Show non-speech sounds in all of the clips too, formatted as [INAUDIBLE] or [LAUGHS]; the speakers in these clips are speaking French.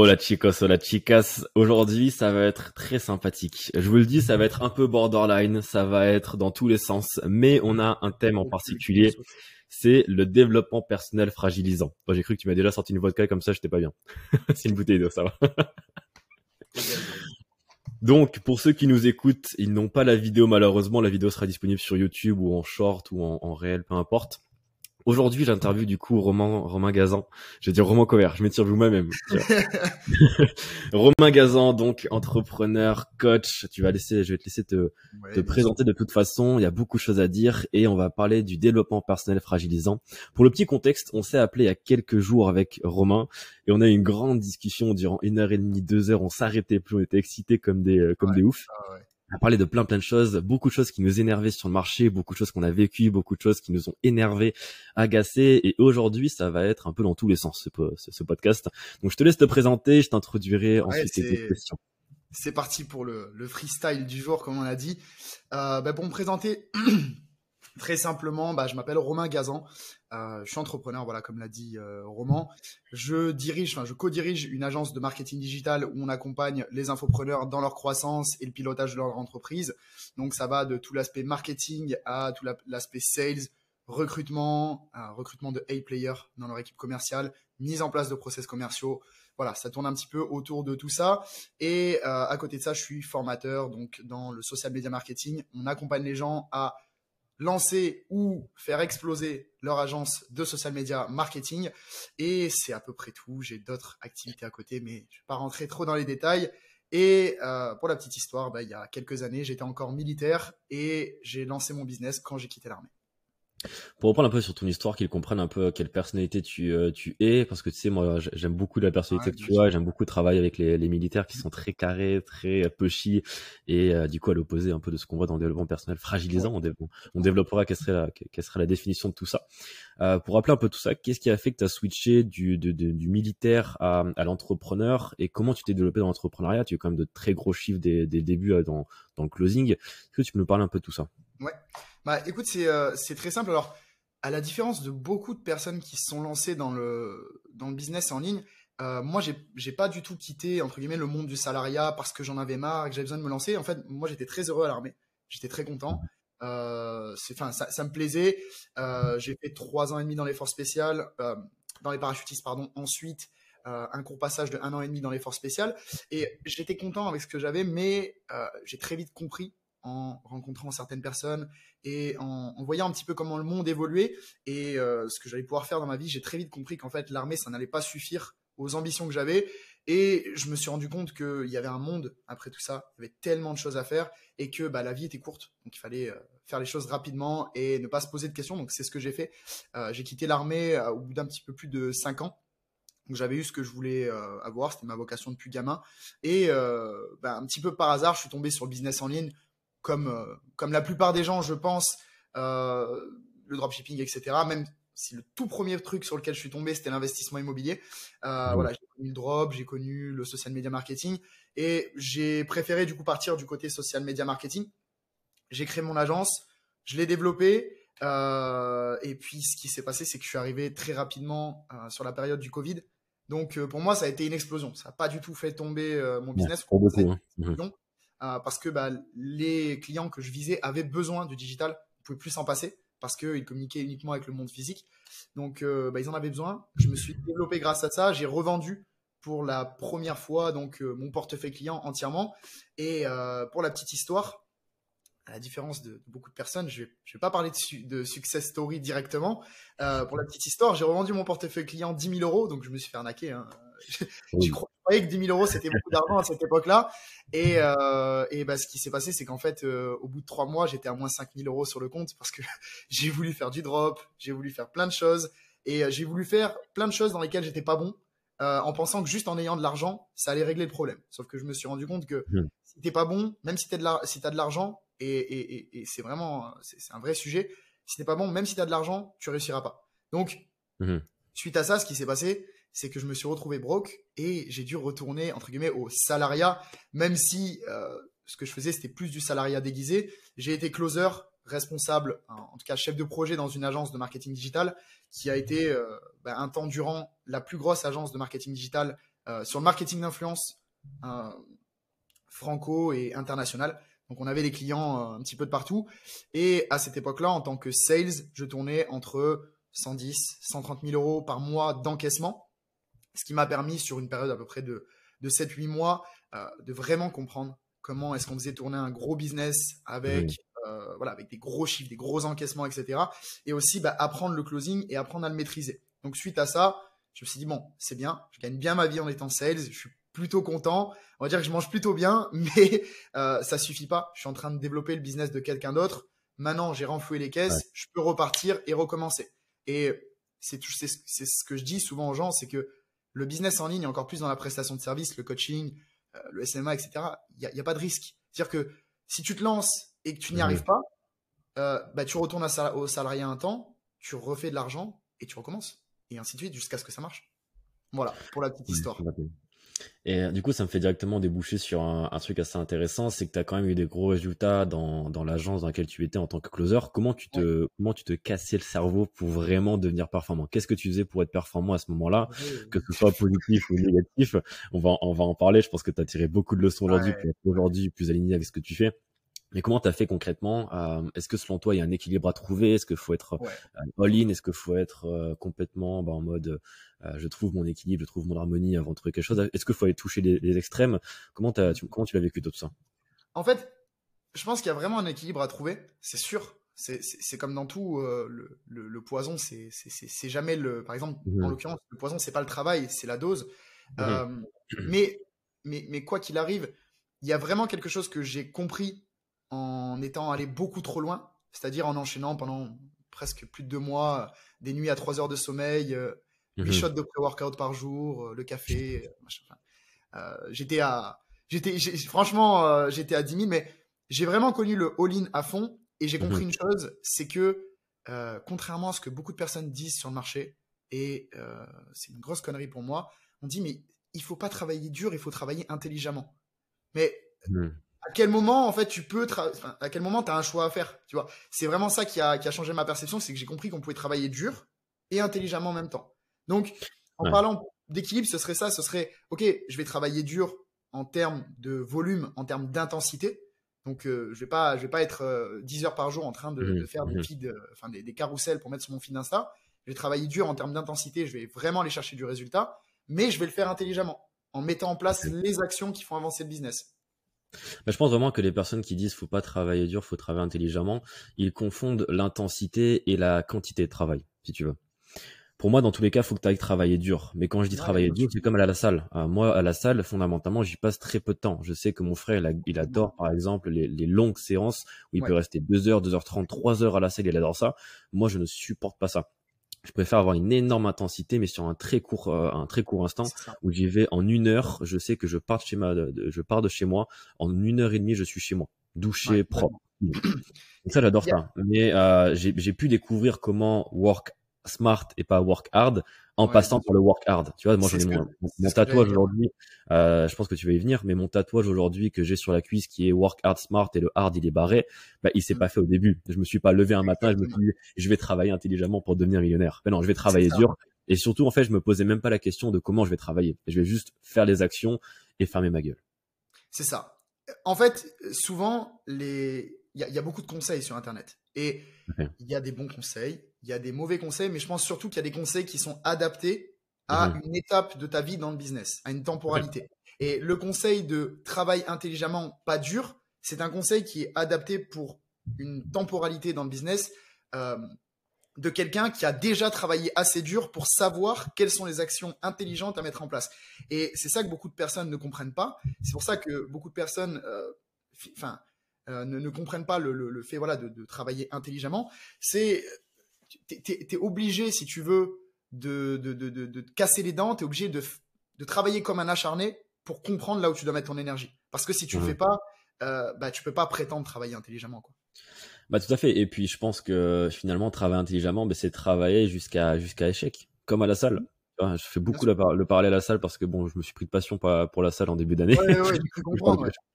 Hola chicos, hola chicas. Aujourd'hui, ça va être très sympathique. Je vous le dis, ça va être un peu borderline, ça va être dans tous les sens, mais on a un thème en particulier, c'est le développement personnel fragilisant. J'ai cru que tu m'as déjà sorti une vodka comme ça, j'étais pas bien. [LAUGHS] c'est une bouteille d'eau, ça va. Donc, pour ceux qui nous écoutent, ils n'ont pas la vidéo malheureusement. La vidéo sera disponible sur YouTube ou en short ou en, en réel, peu importe. Aujourd'hui, j'interviewe du coup Romain, Romain Gazan. Je vais dire Romain Cover, je m'étire vous-même. [LAUGHS] Romain Gazan, donc entrepreneur, coach. Tu vas laisser, je vais te laisser te, te présenter de toute façon. Il y a beaucoup de choses à dire et on va parler du développement personnel fragilisant. Pour le petit contexte, on s'est appelé il y a quelques jours avec Romain et on a eu une grande discussion durant une heure et demie, deux heures. On s'arrêtait plus, on était excités comme des, euh, comme des oufs. Ah on a parlé de plein plein de choses, beaucoup de choses qui nous énervaient sur le marché, beaucoup de choses qu'on a vécues, beaucoup de choses qui nous ont énervés, agacés. Et aujourd'hui, ça va être un peu dans tous les sens ce, ce podcast. Donc je te laisse te présenter, je t'introduirai ensuite tes questions. C'est parti pour le, le, freestyle du jour, comme on a dit. Euh, bah pour me présenter, [CLEARS THROAT] Très simplement, bah, je m'appelle Romain Gazan. Euh, je suis entrepreneur, voilà, comme l'a dit euh, Roman. Je dirige, enfin, je co-dirige une agence de marketing digital où on accompagne les infopreneurs dans leur croissance et le pilotage de leur entreprise. Donc, ça va de tout l'aspect marketing à tout l'aspect sales, recrutement, euh, recrutement de A-players dans leur équipe commerciale, mise en place de process commerciaux. Voilà, ça tourne un petit peu autour de tout ça. Et euh, à côté de ça, je suis formateur donc dans le social media marketing. On accompagne les gens à lancer ou faire exploser leur agence de social media marketing. Et c'est à peu près tout. J'ai d'autres activités à côté, mais je ne vais pas rentrer trop dans les détails. Et euh, pour la petite histoire, bah, il y a quelques années, j'étais encore militaire et j'ai lancé mon business quand j'ai quitté l'armée. Pour reprendre un peu sur ton histoire, qu'ils comprennent un peu quelle personnalité tu, euh, tu es, parce que tu sais, moi, j'aime beaucoup la personnalité que tu as, j'aime beaucoup travailler avec les, les, militaires qui sont très carrés, très euh, pushy, et euh, du coup, à l'opposé un peu de ce qu'on voit dans le développement personnel fragilisant, on, on, développera quelle serait, la, quelle serait la définition de tout ça. Euh, pour rappeler un peu tout ça, qu'est-ce qui a fait que tu as switché du, de, de, du militaire à, à l'entrepreneur, et comment tu t'es développé dans l'entrepreneuriat? Tu as eu quand même de très gros chiffres dès, dès le début dans, dans le closing. Est-ce que tu peux nous parler un peu de tout ça? Ouais. Bah, écoute, euh, c'est très simple. Alors, à la différence de beaucoup de personnes qui se sont lancées dans le, business en ligne, euh, moi, j'ai pas du tout quitté, entre guillemets, le monde du salariat parce que j'en avais marre que j'avais besoin de me lancer. En fait, moi, j'étais très heureux à l'armée. J'étais très content. Euh, enfin, ça, me plaisait. Euh, j'ai fait trois ans et demi dans les forces spéciales, dans les parachutistes, pardon. Ensuite, un court passage de un an et demi dans les forces spéciales. Et j'étais content avec ce que j'avais, mais j'ai très vite compris en rencontrant certaines personnes et en, voyant un petit peu comment le monde évoluait et euh, ce que j'allais pouvoir faire dans ma vie, j'ai très vite compris qu'en fait l'armée, ça n'allait pas suffire aux ambitions que j'avais. Et je me suis rendu compte qu'il y avait un monde après tout ça, il y avait tellement de choses à faire et que bah, la vie était courte. Donc il fallait euh, faire les choses rapidement et ne pas se poser de questions. Donc c'est ce que j'ai fait. Euh, j'ai quitté l'armée au bout d'un petit peu plus de 5 ans. Donc j'avais eu ce que je voulais avoir, c'était ma vocation depuis gamin. Et bah, un petit peu par hasard, je suis tombé sur le business en ligne comme, euh, comme la plupart des gens, je pense, euh, le dropshipping, etc. Même si le tout premier truc sur lequel je suis tombé, c'était l'investissement immobilier. Euh, voilà, j'ai connu le drop, j'ai connu le social media marketing et j'ai préféré du coup partir du côté social media marketing. J'ai créé mon agence, je l'ai développée. et puis, ce qui s'est passé, c'est que je suis arrivé très rapidement sur la période du Covid. Donc, pour moi, ça a été une explosion. Ça n'a pas du tout fait tomber mon business. Euh, parce que bah, les clients que je visais avaient besoin du digital, ils ne pouvaient plus s'en passer parce qu'ils communiquaient uniquement avec le monde physique. Donc, euh, bah, ils en avaient besoin. Je me suis développé grâce à ça. J'ai revendu pour la première fois donc euh, mon portefeuille client entièrement. Et pour la petite histoire, à la différence de, beaucoup de personnes, je ne vais, pas parler de, de, success story directement. pour la petite histoire, j'ai revendu mon portefeuille client 10 000 euros, donc je me suis fait arnaquer. Hein. [LAUGHS] je, croyais que 10 000 euros, c'était beaucoup d'argent à cette époque-là. Et, euh, et bah, ce qui s'est passé, c'est qu'en fait, euh, au bout de trois mois, j'étais à moins 5 000 euros sur le compte parce que [LAUGHS] j'ai voulu faire du drop, j'ai voulu faire plein de choses. Et euh, j'ai voulu faire plein de choses dans lesquelles j'étais pas bon, euh, en pensant que juste en ayant de l'argent, ça allait régler le problème. Sauf que je me suis rendu compte que mmh. si t'es pas bon, même si tu as si de l'argent, et, et, et, et c'est vraiment, c'est un vrai sujet, si t'es pas bon, même si tu as de l'argent, tu réussiras pas. Donc, mmh. suite à ça, ce qui s'est passé, c'est que je me suis retrouvé broke et j'ai dû retourner entre guillemets au salariat, même si euh, ce que je faisais c'était plus du salariat déguisé. J'ai été closer, responsable, en tout cas chef de projet dans une agence de marketing digital qui a été euh, bah, un temps durant la plus grosse agence de marketing digital sur le marketing d'influence franco et international. Donc on avait des clients un petit peu de partout. Et à cette époque-là, en tant que sales, je tournais entre 110, 130 000 euros par mois d'encaissement, ce qui m'a permis sur une période à peu près de, de 7-8 mois de vraiment comprendre comment est-ce qu'on faisait tourner un gros business avec euh, voilà, avec des gros chiffres, des gros encaissements, etc. Et aussi bah, apprendre le closing et apprendre à le maîtriser. Donc suite à ça, je me suis dit bon, c'est bien, je gagne bien ma vie en étant sales, je suis plutôt content. On va dire que je mange plutôt bien, [LAUGHS] mais euh, ça suffit pas. Je suis en train de développer le business de quelqu'un d'autre. Maintenant, j'ai renfloué les caisses, je peux repartir et recommencer. Et c'est c'est ce que je dis souvent aux gens, c'est que le business en ligne, encore plus dans la prestation de service, le coaching, euh, le SMA, etc. Il n'y a, a, pas de risque. C'est-à-dire que si tu te lances et que tu n'y arrives pas, euh, bah, tu retournes au salarié un temps, tu refais de l'argent et tu recommences. Et ainsi de suite jusqu'à ce que ça marche. Voilà, pour la petite histoire. Et euh, du coup, ça me fait directement déboucher sur un, truc assez intéressant, c'est que tu as quand même eu des gros résultats dans, dans l'agence dans laquelle tu étais en tant que closer. Comment tu te, comment tu te cassais le cerveau pour vraiment devenir performant? Qu'est-ce que tu faisais pour être performant à ce moment-là? Que ce soit positif ou négatif, on va, on va en parler. Je pense que tu as tiré beaucoup de leçons aujourd'hui être aujourd'hui plus aligné avec ce que tu fais. Mais comment tu as fait concrètement euh, Est-ce que selon toi, il y a un équilibre à trouver? Est-ce qu'il faut être euh, all-in Est-ce qu'il faut être euh, complètement bah, en mode je trouve mon équilibre, je trouve mon harmonie avant de trouver quelque chose? Est-ce qu'il faut aller toucher les, extrêmes? Comment, tu, comment tu l'as vécu tout ça? En fait, je pense qu'il y a vraiment un équilibre à trouver, c'est sûr. C'est comme dans tout, le, le, poison, c'est jamais le. Par exemple, en mmh l'occurrence, le poison, c'est pas le travail, c'est la dose. Mmh mais, mais, mais quoi qu'il arrive, il y a vraiment quelque chose que j'ai compris en étant allé beaucoup trop loin, c'est-à-dire en enchaînant pendant presque plus de deux mois des nuits à trois heures de sommeil, euh, mmh shots de pré-workout par jour, euh, le café, euh, j'étais à, j'étais, franchement, j'étais à 10 000, mais j'ai vraiment connu le all-in à fond et j'ai compris mmh une chose, c'est que contrairement à ce que beaucoup de personnes disent sur le marché, et c'est une grosse connerie pour moi, on dit mais il faut pas travailler dur, il faut travailler intelligemment. Mais mmh à quel moment en fait tu peux à quel moment tu as un choix à faire tu vois? C'est vraiment ça qui a, qui a changé ma perception c'est que j'ai compris qu'on pouvait travailler dur et intelligemment en même temps. Donc en parlant d'équilibre ce serait ça ce serait ok je vais travailler dur en termes de volume en termes d'intensité. Donc euh, je vais pas je vais pas être 10 euh, heures par jour en train de, mmh faire des mmh. feeds euh, enfin des, des carousels pour mettre sur mon feed Insta. Je vais travailler dur en termes d'intensité je vais vraiment aller chercher du résultat mais je vais le faire intelligemment en mettant en place les actions qui font avancer le business je pense vraiment que les personnes qui disent faut pas travailler dur, faut travailler intelligemment, ils confondent l'intensité et la quantité de travail, si tu veux. Pour moi, dans tous les cas, faut que tu ailles travailler dur. Mais quand je dis travailler dur, c'est comme aller à la salle. Euh, moi, à la salle, fondamentalement, j'y passe très peu de temps. Je sais que mon frère, il, adore, par exemple, les, longues séances où il peut rester 2 heures, 2 heures 30, 3 heures à la salle, il adore ça. Moi, je ne supporte pas ça je préfère avoir une énorme intensité, mais sur un très court, euh, un très court instant où j'y vais en une heure. Je sais que je pars de chez ma, je pars de chez moi en une heure et demie, je suis chez moi, douché, propre. Donc ça, j'adore ça. Mais euh, j'ai pu découvrir comment work smart et pas work hard en passant par le work hard. Tu vois, moi j'en ai mon, mon tatouage aujourd'hui. Euh, je pense que tu vas y venir, mais mon tatouage aujourd'hui que j'ai sur la cuisse qui est work hard smart et le hard il est barré, bah il s'est mm. pas fait au début. Je me suis pas levé un matin, je me suis dit je vais travailler intelligemment pour devenir millionnaire. Mais non, je vais travailler dur. Et surtout en fait, je me posais même pas la question de comment je vais travailler. Je vais juste faire les actions et fermer ma gueule. C'est ça. En fait, souvent les il y, y, a beaucoup de conseils sur internet et il y a des bons conseils il y a des mauvais conseils, mais je pense surtout qu'il y a des conseils qui sont adaptés à mhm. une étape de ta vie dans le business, à une temporalité. Et le conseil de travail intelligemment, pas dur, c'est un conseil qui est adapté pour une temporalité dans le business euh, de quelqu'un qui a déjà travaillé assez dur pour savoir quelles sont les actions intelligentes à mettre en place. Et c'est ça que beaucoup de personnes ne comprennent pas. C'est pour ça que beaucoup de personnes, euh, enfin, euh, ne, comprennent pas le, fait voilà de, de travailler intelligemment. C'est tu es, obligé, si tu veux, de, de, de, de casser les dents, tu es obligé de, de travailler comme un acharné pour comprendre là où tu dois mettre ton énergie. Parce que si tu ne le fais pas, euh, bah, tu peux pas prétendre travailler intelligemment. Quoi. Bah, tout à fait. Et puis, je pense que finalement, travailler intelligemment, bah, c'est travailler jusqu'à jusqu'à échec, comme à la salle. Je fais beaucoup le parallèle à la salle parce que bon, je me suis pris de passion pour la salle en début d'année. Ouais, ouais, [LAUGHS]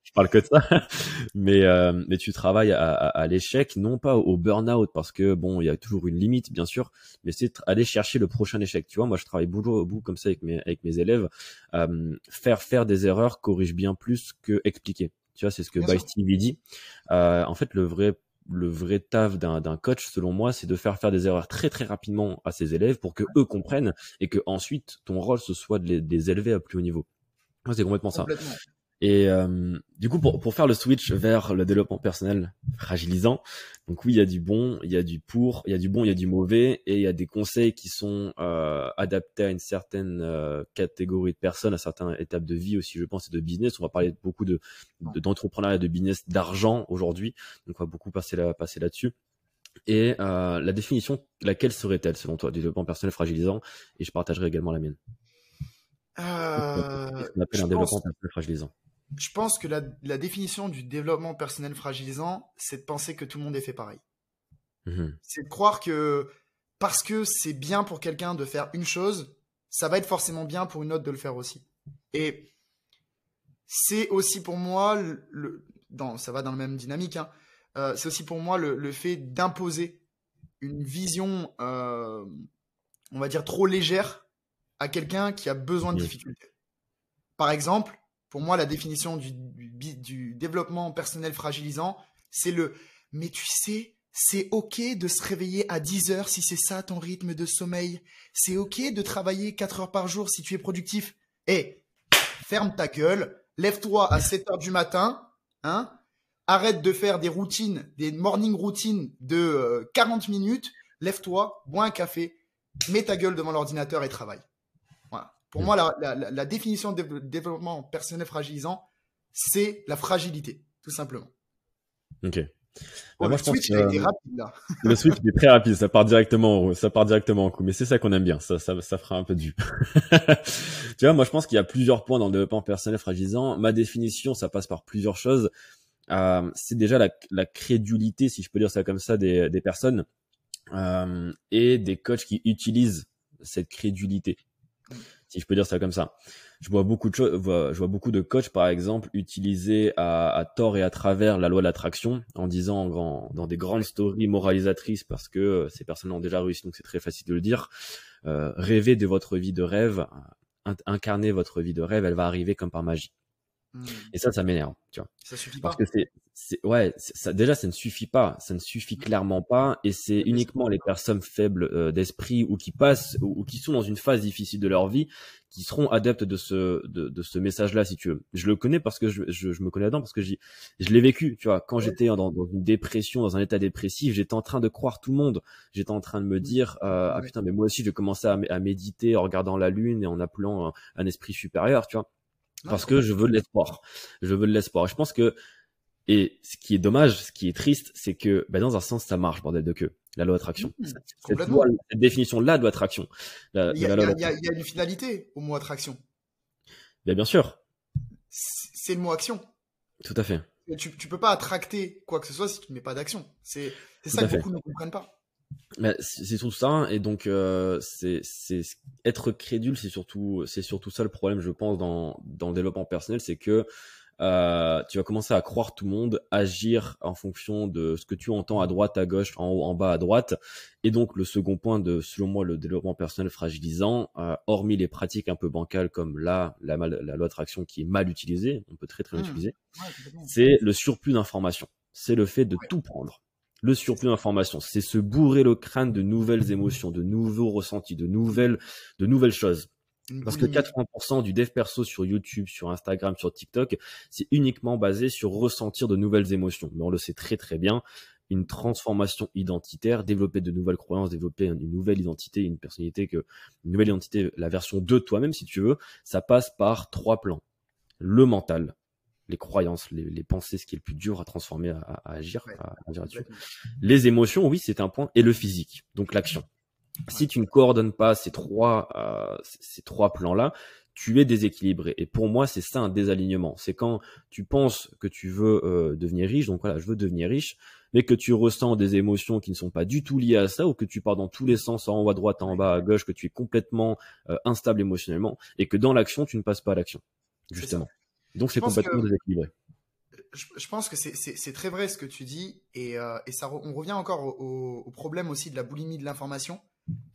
je, parle, que de ça. [LAUGHS] mais, euh, mais tu travailles à, à, l'échec, non pas au burn-out parce que bon, il y a toujours une limite, bien sûr, mais c'est aller chercher le prochain échec. Tu vois, moi, je travaille beaucoup au bout comme ça avec mes, avec mes élèves. Euh, faire faire des erreurs corrige bien plus que expliquer. Tu vois, c'est ce que By Steve dit. Euh, en fait, le vrai le vrai taf d'un coach, selon moi, c'est de faire faire des erreurs très très rapidement à ses élèves pour que eux comprennent et que ensuite ton rôle ce soit de les, élever à plus haut niveau. C'est complètement ça. Et euh, du coup, pour, pour faire le switch vers le développement personnel fragilisant, donc oui, il y a du bon, il y a du pour, il y a du bon, il y a du mauvais, et il y a des conseils qui sont euh, adaptés à une certaine euh, catégorie de personnes, à certaines étapes de vie aussi, je pense, et de business. On va parler beaucoup de d'entrepreneuriat, de, business, d'argent aujourd'hui, donc on va beaucoup passer là, passer là-dessus. Et euh, la définition, laquelle serait-elle selon toi du développement personnel fragilisant? Et je partagerai également la mienne. Euh, on appelle un développement personnel fragilisant je pense que la, définition du développement personnel fragilisant, c'est de penser que tout le monde est fait pareil. Mhm. C'est de croire que parce que c'est bien pour quelqu'un de faire une chose, ça va être forcément bien pour une autre de le faire aussi. Et c'est aussi pour moi, le, dans, ça va dans la même dynamique, hein, euh, c'est aussi pour moi le, fait d'imposer une vision, euh, on va dire, trop légère à quelqu'un qui a besoin de difficultés. Par exemple, pour moi, la définition du, développement personnel fragilisant, c'est le mais tu sais, c'est ok de se réveiller à 10 heures si c'est ça ton rythme de sommeil. C'est ok de travailler 4 heures par jour si tu es productif. Eh, ferme ta gueule, lève-toi à 7 heures du matin, hein, arrête de faire des routines, des morning routines de 40 euh, minutes, lève-toi, bois un café, mets ta gueule devant l'ordinateur et travaille. Pour mm. moi, la, définition de développement personnel fragilisant, c'est la fragilité, tout simplement. Ok. Bah, le switch est rapide là. le switch est très rapide, ça part directement, ça part directement en coup. Mais c'est ça qu'on aime bien, ça, ça, ça fera un peu du. [LAUGHS] tu vois, moi je pense qu'il y a plusieurs points dans le développement personnel fragilisant. Ma définition, ça passe par plusieurs choses. Euh, c'est déjà la, la, crédulité, si je peux dire ça comme ça, des, des personnes euh, et des coachs qui utilisent cette crédulité si je peux dire ça comme ça. Je vois beaucoup de choses, je vois beaucoup de coachs par exemple utiliser à, tort et à travers la loi de l'attraction en disant dans des grandes stories moralisatrices parce que euh, ces personnes ont déjà réussi donc c'est très facile de le dire. Euh, rêvez de votre vie de rêve, incarner votre vie de rêve, elle va arriver comme par magie. Hmm. Et ça, ça m'énerve, tu vois. Ça suffit Parce que c'est, c'est, ouais, ça, déjà, ça ne suffit pas. Ça ne suffit clairement pas. Et c'est uniquement les personnes faibles euh, d'esprit ou qui passent ou, qui sont dans une phase difficile de leur vie qui seront adeptes de ce, de, de ce message-là, si tu veux. Je le connais parce que je, je, je me connais là-dedans parce que je l'ai vécu, tu vois. Quand j'étais dans, dans, une dépression, dans un état dépressif, j'étais en train de croire tout le monde. J'étais en train de me dire, euh, ah putain, mais moi aussi, je à, à méditer en regardant la lune et en appelant un, un esprit supérieur, tu vois parce que je veux de l'espoir. Je veux de l'espoir. Je pense que et ce qui est dommage, ce qui est triste, c'est que bah, dans un sens ça marche bordel de queue. La loi d'attraction. Mmh, cette, cette définition là de loi d'attraction. Il, y a une finalité au mot attraction. Bien, bien sûr. C'est le mot action. Tout à fait. Tu, tu peux pas attracter quoi que ce soit si tu ne mets pas d'action. C'est ça que beaucoup ne comprennent pas c'est tout ça et donc euh, c'est être crédule c'est surtout c'est surtout ça le problème je pense dans dans le développement personnel c'est que euh, tu vas commencer à croire tout le monde agir en fonction de ce que tu entends à droite à gauche en haut en bas à droite et donc le second point de selon moi le développement personnel fragilisant euh, hormis les pratiques un peu bancales comme là la, la loi d'attraction qui est mal utilisée on peut très très l'utiliser mmh. c'est le surplus d'informations c'est le fait de tout prendre le surplus d'informations. C'est se bourrer le crâne de nouvelles émotions, de nouveaux ressentis, de nouvelles, de nouvelles choses. Parce que 80% du dev perso sur YouTube, sur Instagram, sur TikTok, c'est uniquement basé sur ressentir de nouvelles émotions. Mais on le sait très très bien, une transformation identitaire, développer de nouvelles croyances, développer une nouvelle identité, une personnalité que, une nouvelle identité, la version de toi-même si tu veux, ça passe par trois plans. Le mental, les croyances, les, pensées, ce qui est le plus dur à transformer, à, agir, à, agir dessus. Les émotions, oui, c'est un point, et le physique, donc l'action. Si tu ne coordonnes pas ces trois, euh, ces trois plans-là, tu es déséquilibré. Et pour moi, c'est ça un désalignement. C'est quand tu penses que tu veux euh, devenir riche, donc voilà, je veux devenir riche, mais que tu ressens des émotions qui ne sont pas du tout liées à ça, ou que tu pars dans tous les sens, en haut à droite, en bas à gauche, que tu es complètement euh, instable émotionnellement, et que dans l'action, tu ne passes pas à l'action, justement. Donc c'est complètement déséquilibré. Je, pense que c'est très vrai ce que tu dis, et, euh, et ça, on revient encore au, problème aussi de la boulimie de l'information.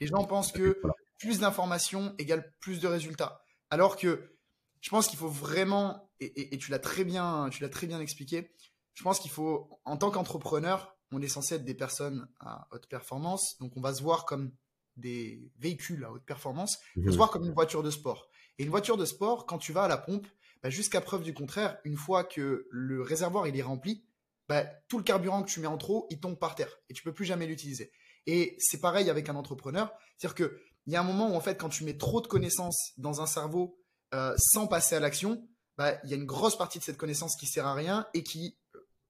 Les gens pensent que plus d'informations égale plus de résultats, alors que je pense qu'il faut vraiment, et, tu l'as très bien, tu l'as très bien expliqué. Je pense qu'il faut, en tant qu'entrepreneur, on est censé être des personnes à haute performance, donc on va se voir comme des véhicules à haute performance, on va se mhm. voir comme une voiture de sport. Et une voiture de sport, quand tu vas à la pompe, bah, jusqu'à preuve du contraire, une fois que le réservoir il est rempli, bah, tout le carburant que tu mets en trop, il tombe par terre et tu peux plus jamais l'utiliser. Et c'est pareil avec un entrepreneur, c'est-à-dire que il y a un moment où en fait quand tu mets trop de connaissances dans un cerveau euh, sans passer à l'action, bah, il y a une grosse partie de cette connaissance qui sert à rien et qui,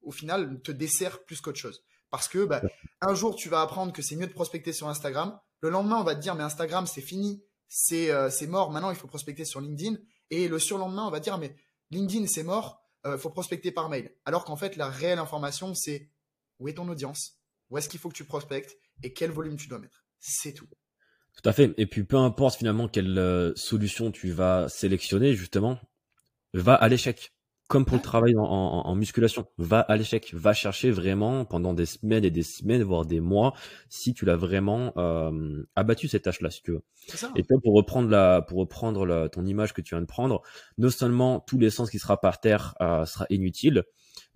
au final, te dessert plus qu'autre chose. Parce que bah, un jour, tu vas apprendre que c'est mieux de prospecter sur Instagram. Le lendemain, on va te dire, mais Instagram, c'est fini, c'est euh, mort, maintenant, il faut prospecter sur LinkedIn. Et le surlendemain, on va dire, mais LinkedIn, c'est mort, il euh, faut prospecter par mail. Alors qu'en fait, la réelle information, c'est où est ton audience, où est-ce qu'il faut que tu prospectes? Et quel volume tu dois mettre. C'est tout. Tout à fait. Et puis peu importe finalement quelle euh, solution tu vas sélectionner, justement, va à l'échec. Comme pour le travail en, musculation, va à l'échec, va chercher vraiment pendant des semaines et des semaines, voire des mois, si tu l'as vraiment euh, abattu cette tâche-là, si tu veux. Et toi, pour reprendre la, pour reprendre ton image que tu viens de prendre, non seulement tous l'essence qui sera par terre euh, sera inutile,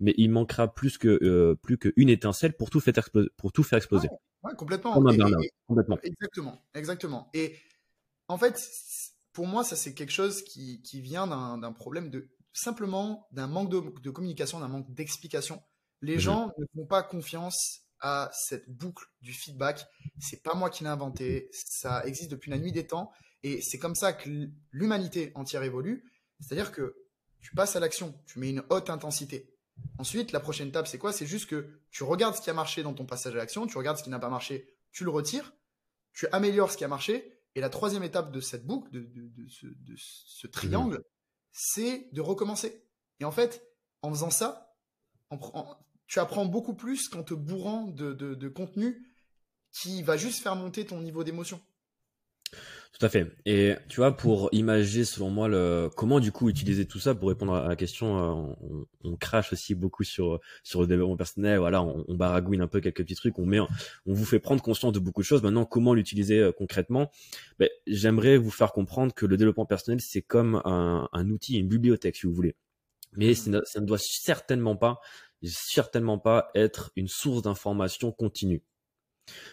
mais il manquera plus que euh, plus qu'une étincelle pour tout faire exploser, pour tout faire exploser. Ouais, complètement. complètement. Exactement, exactement. Et en fait, pour moi, ça c'est quelque chose qui, qui vient d'un problème de simplement d'un manque de, communication, d'un manque d'explication. Les mhm. gens ne font pas confiance à cette boucle du feedback. C'est pas moi qui l'ai inventé, ça existe depuis la nuit des temps et c'est comme ça que l'humanité entière évolue. C'est-à-dire que tu passes à l'action, tu mets une haute intensité. Ensuite, la prochaine étape, c'est quoi? C'est juste que tu regardes ce qui a marché dans ton passage à l'action, tu regardes ce qui n'a pas marché, tu le retires, tu améliores ce qui a marché, et la troisième étape de cette boucle, de, ce, triangle, c'est de recommencer. Et en fait, en faisant ça, tu apprends beaucoup plus qu'en te bourrant de contenu qui va juste faire monter ton niveau d'émotion. Tout à fait. Et tu vois, pour imager, selon moi, le comment du coup utiliser tout ça pour répondre à la question, euh, on, on crache aussi beaucoup sur sur le développement personnel. Voilà, on, on, baragouine un peu quelques petits trucs. On met, on vous fait prendre conscience de beaucoup de choses. Maintenant, comment l'utiliser euh, concrètement? Ben, J'aimerais vous faire comprendre que le développement personnel, c'est comme un, un, outil, une bibliothèque, si vous voulez. Mais ça ne doit certainement pas, certainement pas être une source d'information continue.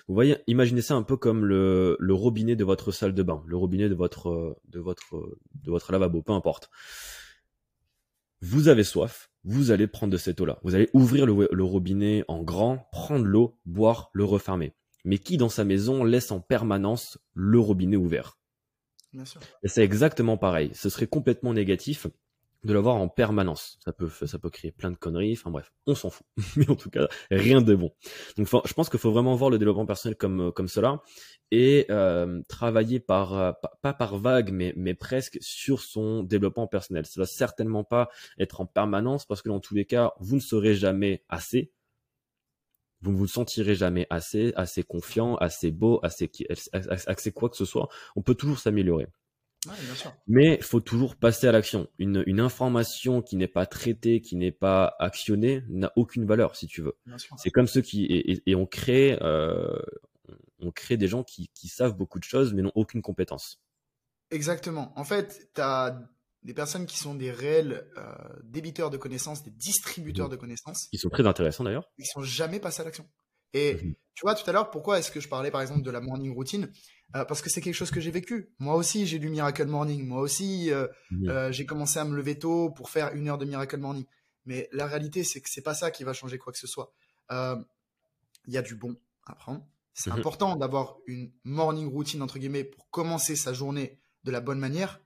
Vous voyez, imaginez ça un peu comme le, robinet de votre salle de bain, le robinet de votre, de votre, de votre lavabo, peu importe. Vous avez soif, vous allez prendre de cette eau-là. Vous allez ouvrir le, robinet en grand, prendre l'eau, boire, le refermer. Mais qui dans sa maison laisse en permanence le robinet ouvert? Bien sûr. Et c'est exactement pareil. Ce serait complètement négatif de l'avoir en permanence. Ça peut, ça peut créer plein de conneries. Enfin bref, on s'en fout. [LAUGHS] Mais en tout cas, rien de bon. Donc, je pense qu'il faut vraiment voir le développement personnel comme euh, comme cela et euh, travailler par euh, pas par vague, mais mais presque sur son développement personnel. Ça va certainement pas être en permanence parce que dans tous les cas, vous ne serez jamais assez. Vous ne vous sentirez jamais assez, assez confiant, assez beau, assez, assez quoi que ce soit. On peut toujours s'améliorer. Mais il faut toujours passer à l'action. Une, une, information qui n'est pas traitée, qui n'est pas actionnée, n'a aucune valeur, si tu veux. C'est comme ceux qui et, et on crée, euh, on crée des gens qui, qui savent beaucoup de choses, mais n'ont aucune compétence. Exactement. En fait, tu as des personnes qui sont des réels euh, débiteurs de connaissances, des distributeurs mmh. de connaissances. Ils sont très intéressants d'ailleurs. Ils sont jamais passés à l'action. Et mmh. tu vois, tout à l'heure, pourquoi est-ce que je parlais par exemple de la morning routine? Euh, parce que c'est quelque chose que j'ai vécu. Moi aussi, j'ai lu Miracle Morning. Moi aussi, euh, euh, j'ai commencé à me lever tôt pour faire une heure de Miracle Morning. Mais la réalité, c'est que c'est pas ça qui va changer quoi que ce soit. Il y a du bon à prendre. C'est mhm. important d'avoir une morning routine entre guillemets pour commencer sa journée de la bonne manière,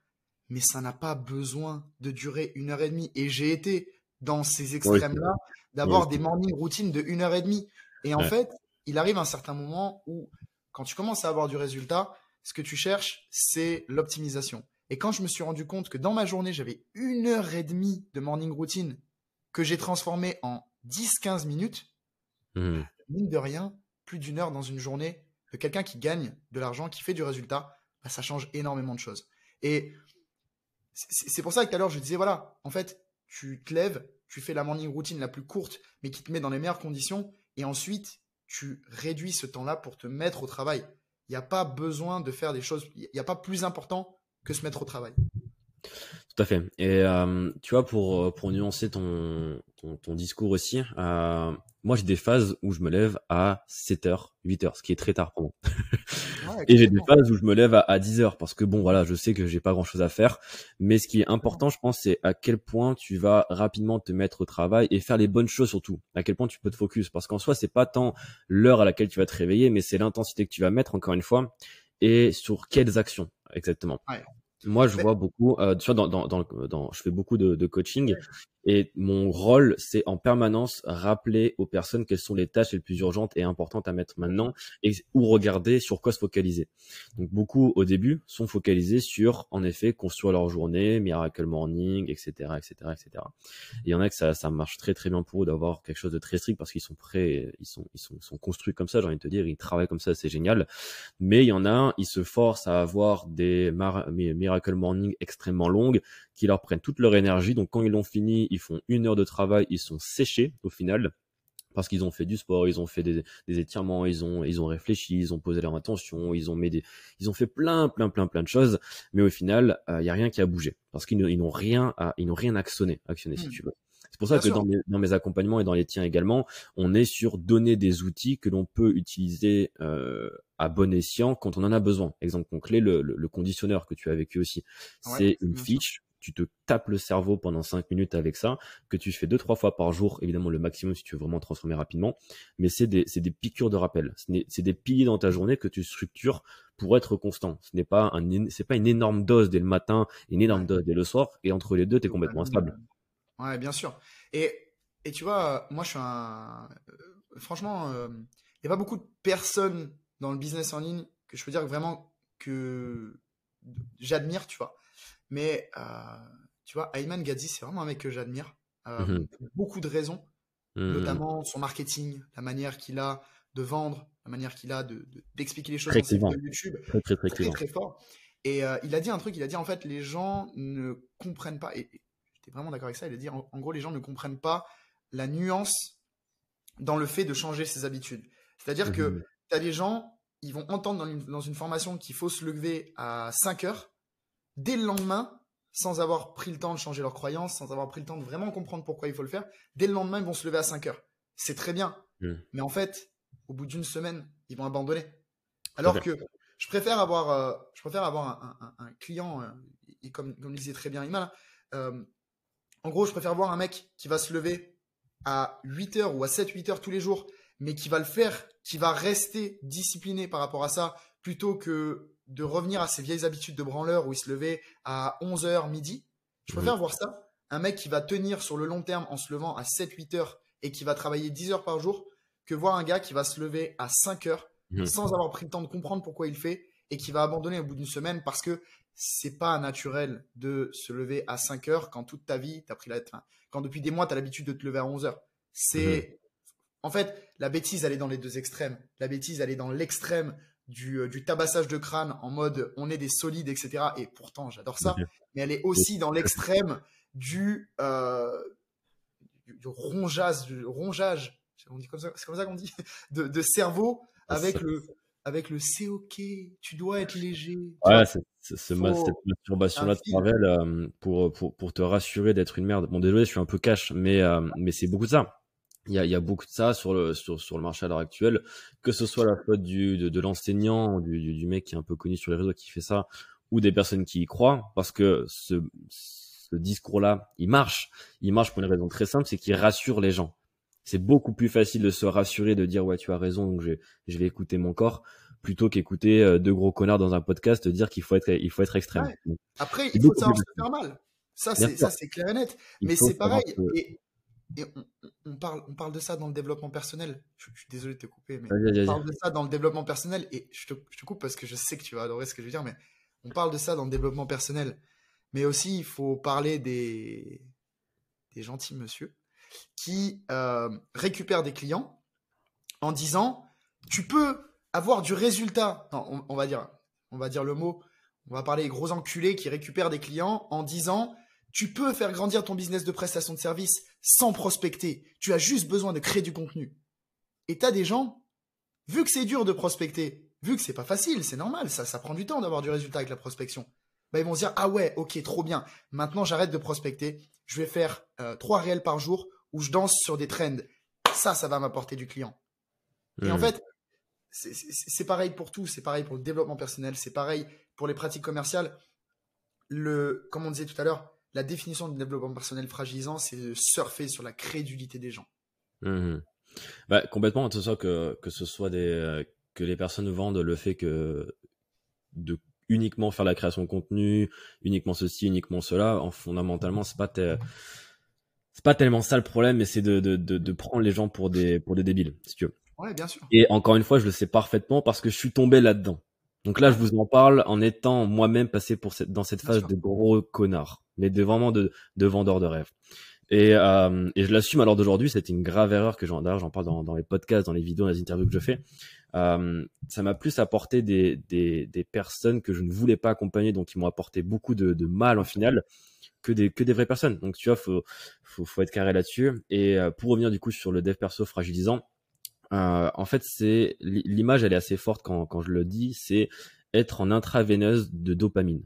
mais ça n'a pas besoin de durer une heure et demie. Et j'ai été dans ces extrêmes-là d'avoir des morning routines de une heure et demie. Et en fait, il arrive un certain moment où quand tu commences à avoir du résultat, ce que tu cherches, c'est l'optimisation. Et quand je me suis rendu compte que dans ma journée, j'avais une heure et demie de morning routine que j'ai transformé en 10-15 minutes, mmh. mine de rien, plus d'une heure dans une journée de quelqu'un qui gagne de l'argent, qui fait du résultat, bah, ça change énormément de choses. Et c'est pour ça que tout à l'heure, je disais, voilà, en fait, tu te lèves, tu fais la morning routine la plus courte, mais qui te met dans les meilleures conditions, et ensuite, tu réduis ce temps-là pour te mettre au travail. Il n'y a pas besoin de faire des choses, il n'y a pas plus important que se mettre au travail. Tout à fait. Et euh, tu vois, pour, euh, nuancer ton, ton, discours aussi, euh, moi j'ai des phases où je me lève à 7h, 8h, ce qui est très tard pour moi. [LAUGHS] et j'ai des phases où je me lève à, à 10h parce que bon, voilà, je sais que j'ai pas grand chose à faire. Mais ce qui est important, je pense, c'est à quel point tu vas rapidement te mettre au travail et faire les bonnes choses surtout. À quel point tu peux te focus. Parce qu'en soi, c'est pas tant l'heure à laquelle tu vas te réveiller, mais c'est l'intensité que tu vas mettre, encore une fois, et sur quelles actions exactement. Ouais. Moi, je vois beaucoup, euh, tu vois, dans, dans, dans, dans, je fais beaucoup de, de coaching et mon rôle, c'est en permanence rappeler aux personnes quelles sont les tâches les plus urgentes et importantes à mettre maintenant et ou regarder sur quoi se focaliser. Donc beaucoup au début sont focalisés sur, en effet, construire leur journée, miracle morning, etc., etc., etc. il y en a que ça, ça marche très très bien pour eux d'avoir quelque chose de très strict parce qu'ils sont prêts, ils sont, ils sont, sont construits comme ça. J'ai envie de te dire, ils travaillent comme ça, c'est génial. Mais il y en a, ils se forcent à avoir des miracle morning extrêmement longues qui leur prennent toute leur énergie. Donc quand ils l'ont fini, ils font une heure de travail, ils sont séchés au final parce qu'ils ont fait du sport, ils ont fait des, étirements, ils ont ils ont réfléchi, ils ont posé leur attention, ils ont mis des, ils ont fait plein plein plein plein de choses, mais au final il euh, y a rien qui a bougé parce qu'ils n'ont rien à, ils n'ont rien actionné, actionné si hmm. tu veux. C'est pour ça que dans mes, dans mes, accompagnements et dans les tiens également, on est sur donner des outils que l'on peut utiliser euh, à bon escient quand on en a besoin. Exemple concret, le, le, conditionneur que tu as vécu aussi. c'est une fiche tu te tapes le cerveau pendant 5 minutes avec ça, que tu fais deux trois fois par jour, évidemment le maximum si tu veux vraiment transformer rapidement, mais c'est des, des piqûres de rappel, c'est des piliers dans ta journée que tu structures pour être constant. Ce n'est pas un, c'est pas une énorme dose dès le matin, une énorme dose dès le soir, et entre les deux, tu es complètement instable. Ouais, bien sûr. Et, et tu vois, moi je suis un, euh, franchement, il euh, n'y a pas beaucoup de personnes dans le business en ligne que je peux dire vraiment que j'admire, tu vois. Mais euh, tu vois, Ayman Gadzi, c'est vraiment un mec que j'admire. Euh, mhm. beaucoup de raisons, mhm. notamment son marketing, la manière qu'il a de vendre, la manière qu'il a d'expliquer de, les choses très sur YouTube. Très, très, très, très, très fort. Et euh, il a dit un truc, il a dit en fait, les gens ne comprennent pas, et, j'étais vraiment d'accord avec ça, il a dit en, gros, les gens ne comprennent pas la nuance dans le fait de changer ses habitudes. C'est-à-dire que mhm. tu as des gens, ils vont entendre dans une, dans une formation qu'il faut se lever à 5 heures, dès le lendemain, sans avoir pris le temps de changer leurs croyances, sans avoir pris le temps de vraiment comprendre pourquoi il faut le faire, dès le lendemain, ils vont se lever à 5 heures. C'est très bien. Hmm. Mais en fait, au bout d'une semaine, ils vont abandonner. Alors que je préfère avoir, euh, je préfère avoir un, client, euh, et comme, comme le disait très bien Imal, euh, en gros, je préfère avoir un mec qui va se lever à 8 heures ou à 7-8 heures tous les jours, mais qui va le faire, qui va rester discipliné par rapport à ça, plutôt que de revenir à ses vieilles habitudes de branleur où il se levait à 11h midi. Je préfère voir ça. Un mec qui va tenir sur le long terme en se levant à 7-8 heures et qui va travailler 10 heures par jour que voir un gars qui va se lever à 5 heures mmh. sans avoir pris le temps de comprendre pourquoi il fait et qui va abandonner au bout d'une semaine parce que c'est pas naturel de se lever à 5 heures quand toute ta vie, as pris la, quand depuis des mois, tu as l'habitude de te lever à 11 heures. C'est, mmh. en fait, la bêtise, elle est dans les deux extrêmes. La bêtise, elle est dans l'extrême euh, du, tabassage de crâne en mode on est des solides, etc. Et pourtant, j'adore ça. Mais elle est aussi dans l'extrême du, euh, du, rongeage, du rongeage. c'est comme ça qu'on dit, de, cerveau ah, avec le, avec le c'est ok, tu dois être léger. Ouais, c'est, cette masturbation-là de Travel euh, pour, pour, pour te rassurer d'être une merde. Bon, désolé, je suis un peu cash, mais, mais c'est beaucoup de ça il y a, y a, beaucoup de ça sur le, sur, sur, le marché à l'heure actuelle, que ce soit la faute du, de, de l'enseignant, du, du, mec qui est un peu connu sur les réseaux qui fait ça, ou des personnes qui y croient, parce que ce, ce discours-là, il marche. Il marche pour une raison très simple, c'est qu'il rassure les gens. C'est beaucoup plus facile de se rassurer, de dire ouais tu as raison, donc je, je vais écouter mon corps, plutôt qu'écouter euh, deux gros connards dans un podcast dire qu'il faut être, il faut être extrême. Après, il faut savoir se faire mal. Ça, c'est, clair et net. Mais c'est pareil. Et et on, parle, on parle de ça dans le développement personnel. Je, suis désolé de te couper, mais on parle de ça dans le développement personnel. Et je te, je te, coupe parce que je sais que tu vas adorer ce que je veux dire, mais on parle de ça dans le développement personnel. Mais aussi, il faut parler des, des gentils monsieur qui euh, récupèrent des clients en disant, tu peux avoir du résultat. Non, on, va dire, on va dire le mot. On va parler des gros enculés qui récupèrent des clients en disant, tu peux faire grandir ton business de prestation de service sans prospecter. Tu as juste besoin de créer du contenu. Et tu as des gens, vu que c'est dur de prospecter, vu que c'est pas facile, c'est normal, ça, ça prend du temps d'avoir du résultat avec la prospection. Bah, ils vont se dire, ah ouais, ok, trop bien. Maintenant, j'arrête de prospecter. Je vais faire euh, trois réels par jour où je danse sur des trends. Ça, ça va m'apporter du client. Et en hmm. fait, c'est pareil pour tout. C'est pareil pour le développement personnel. C'est pareil pour les pratiques commerciales. Le, comme on disait tout à l'heure, la définition du développement personnel fragilisant, c'est de surfer sur la crédulité des gens. Hmm. Bah, complètement, que ce soit que, que ce soit des, euh, que les personnes vendent le fait que de uniquement faire la création de contenu, uniquement ceci, uniquement cela, en, fondamentalement, c'est pas c'est pas tellement ça le problème, mais c'est de, de, de, prendre les gens pour des pour des débiles, si tu veux. Ouais, bien sûr. Et encore une fois, je le sais parfaitement parce que je suis tombé là-dedans. Donc là, je vous en parle en étant moi-même passé pour cette, dans cette phase de gros connard, mais de vraiment de, de vendeur de rêve. Et, euh, et je l'assume alors d'aujourd'hui, c'était une grave erreur que j'en, j'en parle dans, dans les podcasts, dans les vidéos, dans les interviews que je fais. Euh, ça m'a plus apporté des, des, des, personnes que je ne voulais pas accompagner, donc qui m'ont apporté beaucoup de, de, mal en finale, que des, que des vraies personnes. Donc tu vois, faut, faut, faut être carré là-dessus. Et euh, pour revenir du coup sur le dev perso fragilisant, euh, en fait, c'est l'image, elle est assez forte quand, quand je le dis, c'est être en intraveineuse de dopamine.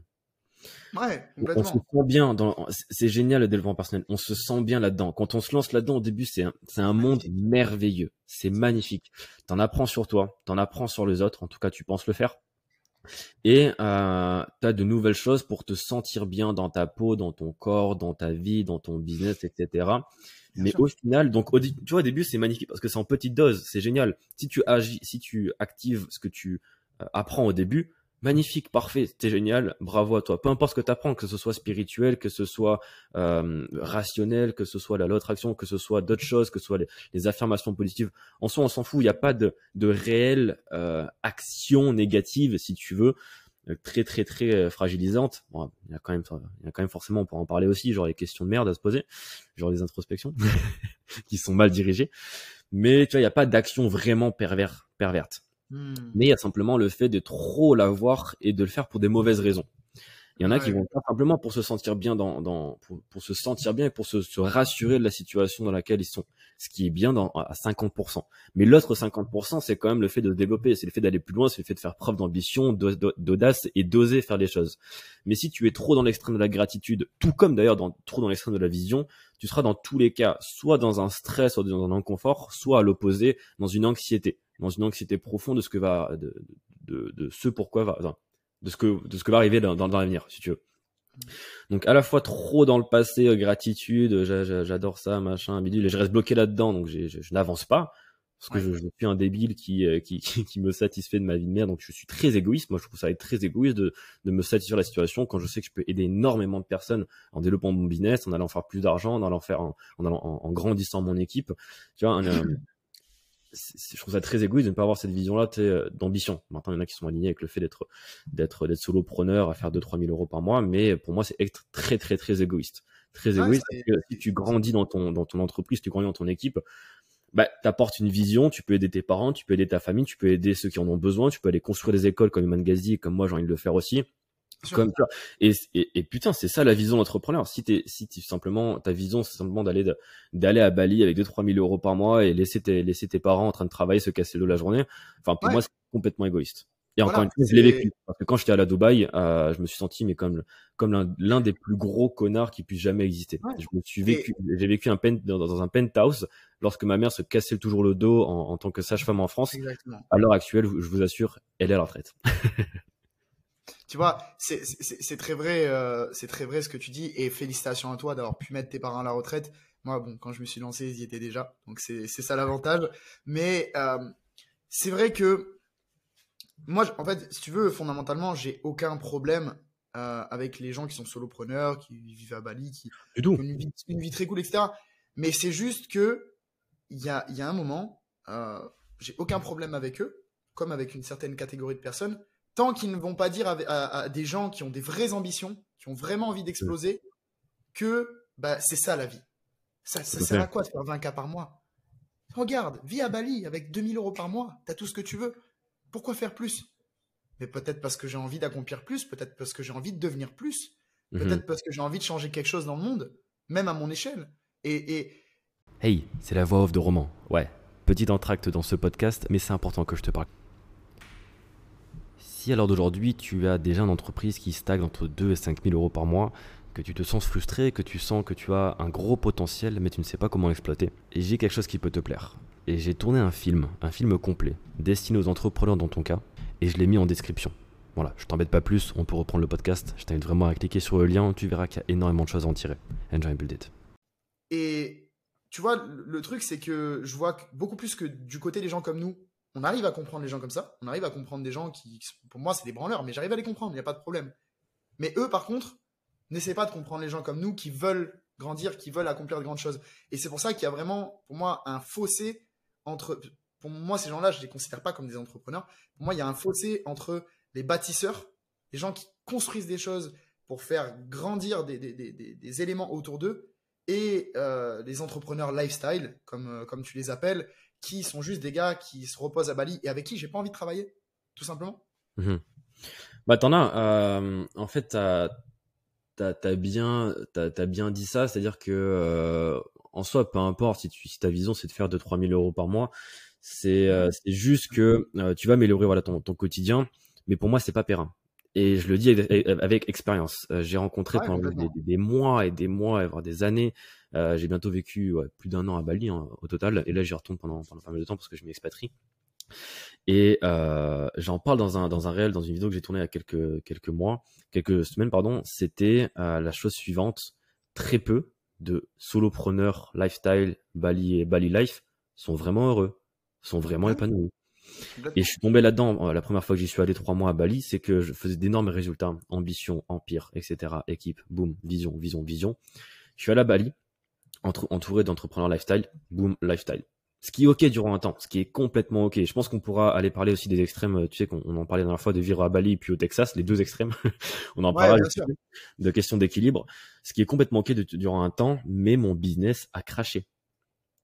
Ouais, on se sent bien dans, c'est génial le développement personnel. On se sent bien là-dedans. Quand on se lance là-dedans au début, c'est un, c'est un monde merveilleux. C'est magnifique. T'en apprends sur toi, t'en apprends sur les autres. En tout cas, tu penses le faire. Et euh, tu as de nouvelles choses pour te sentir bien dans ta peau, dans ton corps, dans ta vie, dans ton business, etc. Mais au final, donc au, tu vois, au début, c'est magnifique parce que c'est en petite dose, c'est génial. Si tu agis, si tu actives ce que tu euh, apprends au début, magnifique, parfait, c'était génial, bravo à toi. Peu importe ce que tu apprends, que ce soit spirituel, que ce soit euh, rationnel, que ce soit la loi d'attraction, que ce soit d'autres choses, que ce soit les, affirmations positives. En soi, on s'en fout, il n'y a pas de, de réelle euh, action négative, si tu veux, euh, très très très euh, fragilisante. Bon, il y a quand même, y a quand même forcément, on peut en parler aussi, genre les questions de merde à se poser, genre les introspections [LAUGHS] qui sont mal dirigées. Mais tu vois, il n'y a pas d'action vraiment pervers, perverte. Hmm. Mais il y a simplement le fait de trop l'avoir et de le faire pour des mauvaises raisons. Il y en a qui vont faire simplement pour se sentir bien dans, dans pour, se sentir bien et pour se, se, rassurer de la situation dans laquelle ils sont. Ce qui est bien dans, à 50%. Mais l'autre 50%, c'est quand même le fait de développer, c'est le fait d'aller plus loin, c'est le fait de faire preuve d'ambition, d'audace et d'oser faire des choses. Mais si tu es trop dans l'extrême de la gratitude, tout comme d'ailleurs dans, trop dans l'extrême de la vision, tu seras dans tous les cas soit dans un stress, soit dans un inconfort, soit à l'opposé, dans une anxiété dans une anxiété profonde de ce que va, de, de, de ce pourquoi va, de ce que, de ce que va arriver dans, dans, l'avenir, si tu veux. Donc à la fois trop dans le passé, euh, gratitude, j'adore ça, machin, bidule, et je reste bloqué là-dedans, donc je, je n'avance pas parce que je, je, suis un débile qui, euh, [LAUGHS] qui, qui, me satisfait de ma vie de merde, donc je suis très égoïste. Moi, je trouve ça être très égoïste de, de me satisfaire la situation quand je sais que je peux aider énormément de personnes en développant mon business, en allant faire plus d'argent, en allant faire, en, allant, en, grandissant mon équipe. Tu vois, un, [LAUGHS] je trouve ça très égoïste de ne pas avoir cette vision-là euh, d'ambition. Maintenant, il y en a qui sont alignés avec le fait d'être d'être d'être solopreneur à faire 2-3 000 euros par mois, mais pour moi, c'est très très très égoïste. Très égoïste parce que si tu grandis dans ton dans ton entreprise, tu grandis dans ton équipe, bah, t'apportes une vision, tu peux aider tes parents, tu peux aider ta famille, tu peux aider ceux qui en ont besoin, tu peux aller construire des écoles comme Iman Ghazi, comme moi j'ai envie de le faire aussi. Comme ça. Et, et, putain, c'est ça la vision d'entrepreneur. Si t'es, si simplement, ta vision, c'est simplement d'aller, d'aller à Bali avec 2-3 000 euros par mois et laisser tes, laisser tes parents en train de travailler, se casser de la journée. Enfin, pour moi, c'est complètement égoïste. Et encore une fois, je l'ai vécu. Parce que quand j'étais à la Dubaï, euh, je me suis senti, mais comme, comme l'un, des plus gros connards qui puisse jamais exister. Je me suis vécu, j'ai vécu un pen, dans, un penthouse lorsque ma mère se cassait toujours le dos en, en tant que sage-femme en France. Exactement. À l'heure actuelle, je vous assure, elle est à la retraite. [LAUGHS] tu vois, c'est très vrai, euh, c'est très vrai ce que tu dis et félicitations à toi d'avoir pu mettre tes parents à la retraite. Moi, bon, quand je me suis lancé, ils y étaient déjà, donc c'est ça l'avantage. Mais euh, c'est vrai que moi, en fait, si tu veux, fondamentalement, j'ai aucun problème euh, avec les gens qui sont solopreneurs, qui vivent à Bali, qui ont une vie, une vie, très cool, etc. Mais c'est juste que il y a, y a un moment, j'ai aucun problème avec eux, comme avec une certaine catégorie de personnes tant qu'ils ne vont pas dire à, des gens qui ont des vraies ambitions, qui ont vraiment envie d'exploser, que bah, c'est ça la vie. Ça, sert à quoi de faire 20 cas par mois? Regarde, vis à Bali avec 2000 euros par mois, t'as tout ce que tu veux. Pourquoi faire plus? Mais peut-être parce que j'ai envie d'accomplir plus, peut-être parce que j'ai envie de devenir plus, mhm. peut-être parce que j'ai envie de changer quelque chose dans le monde, même à mon échelle. Et, et... Hey, c'est la voix off de Roman. Ouais, petit entracte dans ce podcast, mais c'est important que je te parle. Si à l'heure d'aujourd'hui, tu as déjà une entreprise qui stagne entre 2 et 5 000 euros par mois, que tu te sens frustré, que tu sens que tu as un gros potentiel, mais tu ne sais pas comment l'exploiter, j'ai quelque chose qui peut te plaire. Et j'ai tourné un film, un film complet, destiné aux entrepreneurs dans ton cas, et je l'ai mis en description. Voilà, je t'embête pas plus, on peut reprendre le podcast. Je t'invite vraiment à cliquer sur le lien, tu verras qu'il y a énormément de choses à en tirer. Enjoy build it. Et tu vois, le truc, c'est que je vois beaucoup plus que du côté des gens comme nous, on arrive à comprendre les gens comme ça, on arrive à comprendre des gens qui, pour moi, c'est des branleurs, mais j'arrive à les comprendre, il n'y a pas de problème. Mais eux, par contre, n'essaie pas de comprendre les gens comme nous qui veulent grandir, qui veulent accomplir de grandes choses. Et c'est pour ça qu'il y a vraiment, pour moi, un fossé entre. Pour moi, ces gens-là, je ne les considère pas comme des entrepreneurs. Pour moi, il y a un fossé entre les bâtisseurs, les gens qui construisent des choses pour faire grandir des, des, éléments autour d'eux, et euh, les entrepreneurs lifestyle, comme, euh, comme tu les appelles, qui sont juste des gars qui se reposent à Bali et avec qui j'ai pas envie de travailler, tout simplement. Mmh bah, t'en as. Euh, en fait, t'as as bien, as, bien dit ça, c'est-à-dire que euh, en soi, peu importe si, tu, ta vision c'est de faire 2-3 000 euros par mois, c'est euh, juste que euh, tu vas améliorer voilà, ton, ton quotidien, mais pour moi, c'est pas périn. Et je le dis avec, expérience. J'ai rencontré pendant des, mois et des mois, voire des années. j'ai bientôt vécu plus d'un an à Bali hein, au total, et là j'y retourne pendant, pendant pas mal de temps parce que je m'expatrie. Et euh, j'en parle dans un, dans un réel, dans une vidéo que j'ai tournée il y a quelques, quelques mois, quelques semaines, pardon. C'était euh, la chose suivante. Très peu de solopreneurs lifestyle, Bali et Bali Life sont vraiment heureux, sont vraiment épanouis. Et je suis tombé là-dedans euh, la première fois que j'y suis allé trois mois à Bali, c'est que je faisais d'énormes résultats, ambition, empire, etc. Équipe, boom, vision, vision, vision. Je suis allé à Bali, entouré d'entrepreneurs lifestyle, boom, lifestyle. Ce qui est ok durant un temps, ce qui est complètement ok. Je pense qu'on pourra aller parler aussi des extrêmes. Euh, tu sais qu'on en parlait la dernière fois de vivre à Bali puis au Texas, les deux extrêmes. [LAUGHS] on en parlera de questions d'équilibre. Ce qui est complètement ok durant un temps, mais mon business a craché.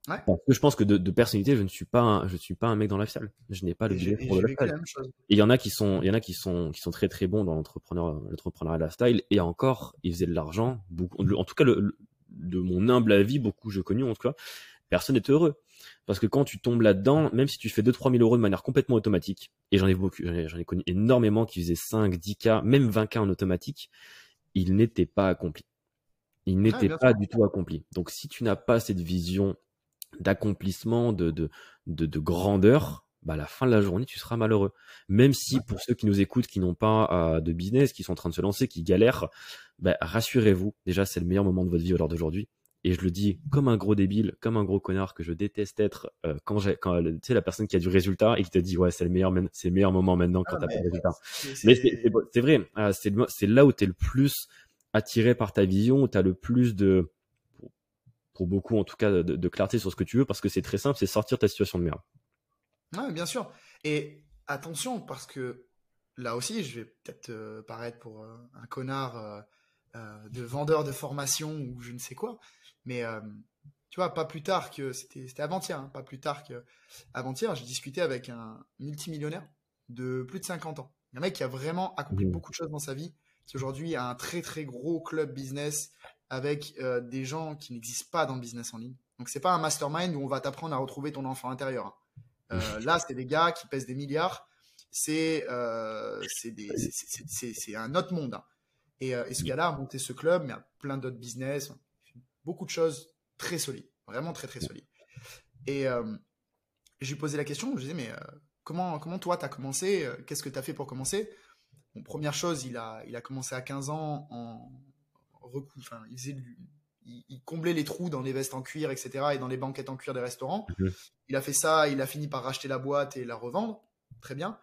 Ouais. Parce que je pense que de, personnalité, je ne suis pas, un, je suis pas un mec dans salle. Je n'ai pas le business pour le lifestyle. Et il y en a qui sont, il y en a qui sont, qui sont très très bons dans l'entrepreneur, l'entrepreneuriat lifestyle. Et encore, ils faisaient de l'argent. En tout cas, le, de mon humble avis, beaucoup je connais en tout cas, personne n'est heureux. Parce que quand tu tombes là-dedans, même si tu fais 2-3 000 euros de manière complètement automatique, et j'en ai beaucoup, j'en ai connu énormément qui faisaient 5, 10K, même 20K en automatique, ils n'étaient pas accomplis. Ils n'étaient pas du tout accomplis. Donc si tu n'as pas cette vision d'accomplissement, de, de, de, grandeur, bah à la fin de la journée, tu seras malheureux. Même si pour ceux qui nous écoutent, qui n'ont pas euh, de business, qui sont en train de se lancer, qui galèrent, bah, rassurez-vous, déjà c'est le meilleur moment de votre vie à l'heure d'aujourd'hui et je le dis comme un gros débile, comme un gros connard que je déteste être euh, quand j'ai quand tu sais la personne qui a du résultat et qui te dit ouais c'est le meilleur c'est le meilleur moment maintenant quand tu ah, t'as pas de résultat. Mais c'est vrai, euh, c'est là où tu es le plus attiré par ta vision, où tu as le plus de pour, beaucoup en tout cas de, clarté sur ce que tu veux parce que c'est très simple, c'est sortir ta situation de merde. Ouais, bien sûr. Et attention parce que là aussi, je vais peut-être euh, paraître pour un connard de vendeur de formation ou je ne sais quoi. Mais euh, tu vois, pas plus tard que c'était avant-hier, hein, pas plus tard que avant-hier, j'ai discuté avec un multimillionnaire de plus de 50 ans. Un mec qui a vraiment accompli mmh. beaucoup de choses dans sa vie, qui aujourd'hui a un très très gros club business avec euh, des gens qui n'existent pas dans le business en ligne. Donc c'est pas un mastermind où on va t'apprendre à retrouver ton enfant intérieur. Hein. Euh, là, c'est des gars qui pèsent des milliards. C'est c'est un autre monde. Hein. Et, et, ce gars-là a monté ce club, mais a plein d'autres business beaucoup de choses très solides, vraiment très très solides. Et euh, je lui posais la question, je lui disais, mais euh, comment, comment toi, tu as commencé? Euh, Qu'est-ce que tu as fait pour commencer? Première chose, il a, il a commencé à 15 ans en enfin, il, faisait il, comblait les trous dans les vestes en cuir, etc., et dans les banquettes en cuir des restaurants. Mhm. Il a fait ça, il a fini par racheter la boîte et la revendre. Très bien.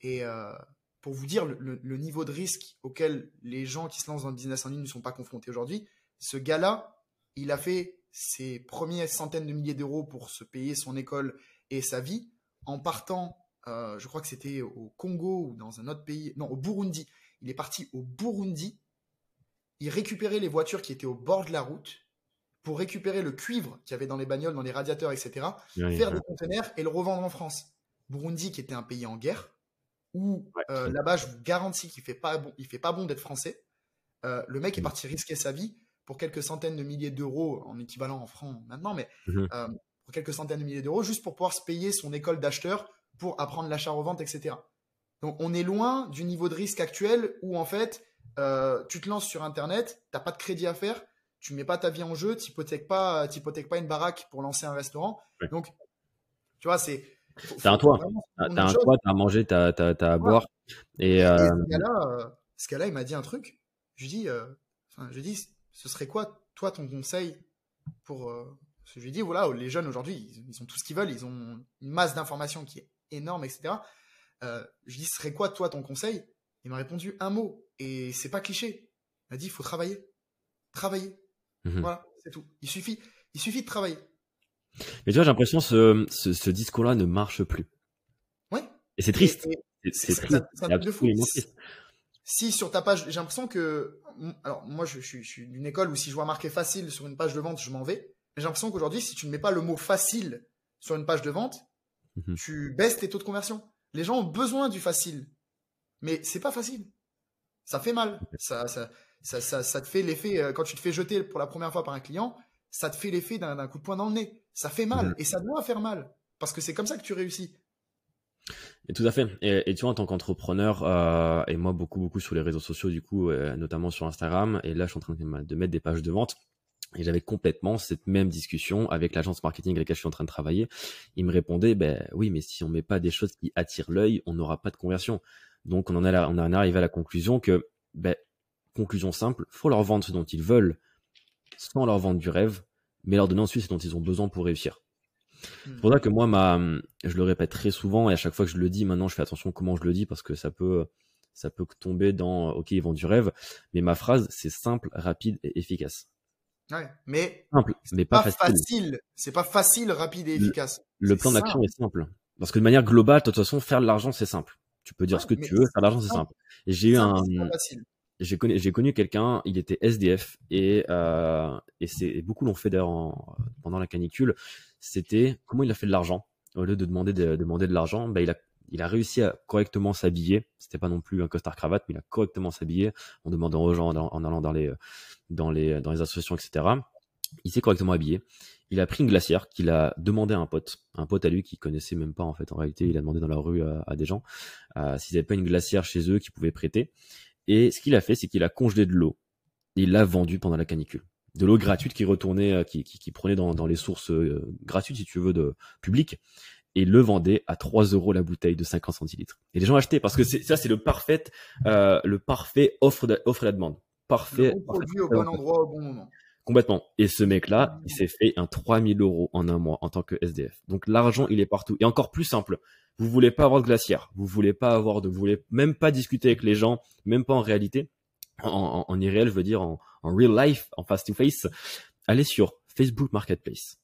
Et pour vous dire le, le, niveau de risque auquel les gens qui se lancent dans le business en ligne ne sont pas confrontés aujourd'hui, ce gars-là, il a fait ses premières centaines de milliers d'euros pour se payer son école et sa vie en partant, euh, je crois que c'était au Congo ou dans un autre pays, non, au Burundi. Il est parti au Burundi. Il récupérait les voitures qui étaient au bord de la route pour récupérer le cuivre qu'il y avait dans les bagnoles, dans les radiateurs, etc., faire des conteneurs et le revendre en France. Burundi, qui était un pays en guerre, où euh, là-bas, je vous garantis qu'il fait pas bon, il fait pas bon d'être français. Euh, le mec est parti risquer sa vie pour quelques centaines de milliers d'euros en équivalent en francs maintenant, mais mm-hmm. euh, pour quelques centaines de milliers d'euros, juste pour pouvoir se payer son école d'acheteur pour apprendre l'achat-revente, etc. Donc on est loin du niveau de risque actuel où en fait, tu te lances sur Internet, t'as pas de crédit à faire, tu mets pas ta vie en jeu, tu pas, pas une baraque pour lancer un restaurant. Donc, tu vois, c'est T'as un toit, t'as un toit, t'as à manger, t'as à boire. Et, euh... ce gars-là, il m'a dit un truc. Je lui dis, euh, je dis, ce serait quoi, toi, ton conseil pour euh... Je lui dis, voilà, les jeunes aujourd'hui, ils, ont tout ce qu'ils veulent, ils ont une masse d'informations qui est énorme, etc. Euh, je lui dis, ce serait quoi, toi, ton conseil? Il m'a répondu un mot, et c'est pas cliché. M'a dit, il faut travailler, travailler. Mhm. Voilà, c'est tout. Il suffit, il suffit de travailler. Mais tu vois, j'ai l'impression que ce, ce, discours-là ne marche plus. Ouais. Et c'est triste. C'est triste. triste. Si sur ta page, j'ai l'impression que, alors moi je, je, suis d'une école où si je vois marqué facile sur une page de vente, je m'en vais. Mais j'ai l'impression qu'aujourd'hui, si tu ne mets pas le mot facile sur une page de vente, mhm. tu baisses tes taux de conversion. Les gens ont besoin du facile, mais c'est pas facile. Ça fait mal. Ça, ça, ça, ça, ça te fait l'effet euh, quand tu te fais jeter pour la première fois par un client, ça te fait l'effet d'un coup de poing dans le nez. Ça fait mal mm. et ça doit faire mal parce que c'est comme ça que tu réussis. Et tout à fait. Et, tu vois, en tant qu'entrepreneur, euh, et moi beaucoup, beaucoup sur les réseaux sociaux, du coup, euh, notamment sur Instagram, et là, je suis en train de, mettre des pages de vente. Et j'avais complètement cette même discussion avec l'agence marketing avec laquelle je suis en train de travailler. Il me répondait, ben oui, mais si on met pas des choses qui attirent l'œil, on n'aura pas de conversion. Donc on en, a on en arrivé à la conclusion que, ben, conclusion simple, faut leur vendre ce dont ils veulent, sans leur vendre du rêve, mais leur donner ensuite ce dont ils ont besoin pour réussir. C'est pour ça que moi, ma, je le répète très souvent et à chaque fois que je le dis, maintenant, je fais attention comment je le dis parce que ça peut, ça peut tomber dans, ok, ils vendent du rêve, mais ma phrase, c'est simple, rapide et efficace. Ouais, mais simple, mais pas, facile. C'est pas facile, rapide et efficace. Le, plan d'action est simple. Parce que de manière globale, de toute façon, faire de l'argent, c'est simple. Tu peux dire ce que tu veux, faire de l'argent, c'est simple. Et j'ai eu un, j'ai connu, j'ai connu quelqu'un, il était SDF et, euh, et c'est beaucoup l'ont fait d'ailleurs pendant la canicule. C'était comment il a fait de l'argent au lieu de demander de, demander de l'argent, bah, il a il a réussi à correctement s'habiller. C'était pas non plus un costard cravate, mais il a correctement s'habillé en demandant aux gens, en, allant dans les dans les dans les associations, etc. Il s'est correctement habillé. Il a pris une glacière qu'il a demandé à un pote, un pote à lui qui connaissait même pas en fait. En réalité, il a demandé dans la rue à, des gens euh, s'ils avaient pas une glacière chez eux qu'ils pouvaient prêter. Et ce qu'il a fait, c'est qu'il a congelé de l'eau. Il l'a vendu pendant la canicule. De l'eau gratuite qui retournait, euh, qui, qui, prenait dans, dans, les sources euh, gratuites, si tu veux, de public. Et le vendait à 3 euros la bouteille de 50 centilitres. Et les gens achetaient parce que ça, c'est le parfait, euh, le parfait offre, de, offre la demande. Parfait. produit au bon endroit au bon moment. Complètement. Et ce mec-là, il s'est fait un 3000 euros en un mois en tant que SDF. Donc l'argent, il est partout. Et encore plus simple. Vous voulez pas avoir de glacière. Vous voulez pas avoir de, vous voulez même pas discuter avec les gens, même pas en réalité. En, en, irréel, je veux dire en, en real life, en face to face. Allez sur Facebook Marketplace.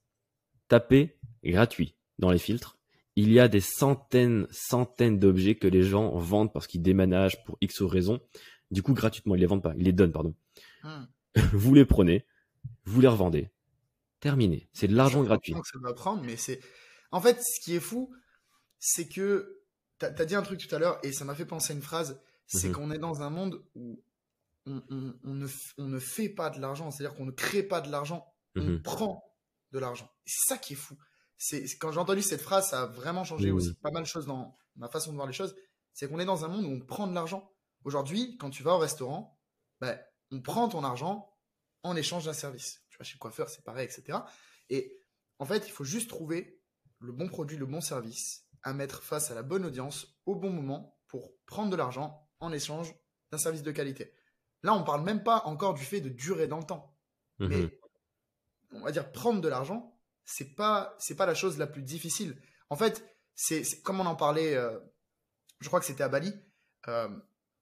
Tapez gratuit dans les filtres. Il y a des centaines, centaines d'objets que les gens vendent parce qu'ils déménagent pour X raisons. Du coup, gratuitement, ils les vendent pas. Ils les donnent, pardon. Hmm. [LAUGHS] vous les prenez vous les revendez. Terminé. C'est de l'argent gratuit. ça va prendre, mais c'est. En fait, ce qui est fou, c'est que. Tu as, dit un truc tout à l'heure et ça m'a fait penser à une phrase. C'est mhm. qu'on est dans un monde où on, ne, on, ne, fait pas de l'argent. C'est-à-dire qu'on ne crée pas de l'argent. On mhm. prend de l'argent. C'est ça qui est fou. C'est quand j'ai entendu cette phrase, ça a vraiment changé aussi pas mal de choses dans ma façon de voir les choses. C'est qu'on est dans un monde où on prend de l'argent. Aujourd'hui, quand tu vas au restaurant, ben, on prend ton argent, en échange d'un service. Tu vois, chez le coiffeur, c'est pareil, etc. Et en fait, il faut juste trouver le bon produit, le bon service à mettre face à la bonne audience au bon moment pour prendre de l'argent en échange d'un service de qualité. Là, on ne parle même pas encore du fait de durer dans le temps. Mhm. Mais on va dire prendre de l'argent, c'est pas c'est pas la chose la plus difficile. En fait, c'est comme on en parlait, euh, je crois que c'était à Bali. Euh,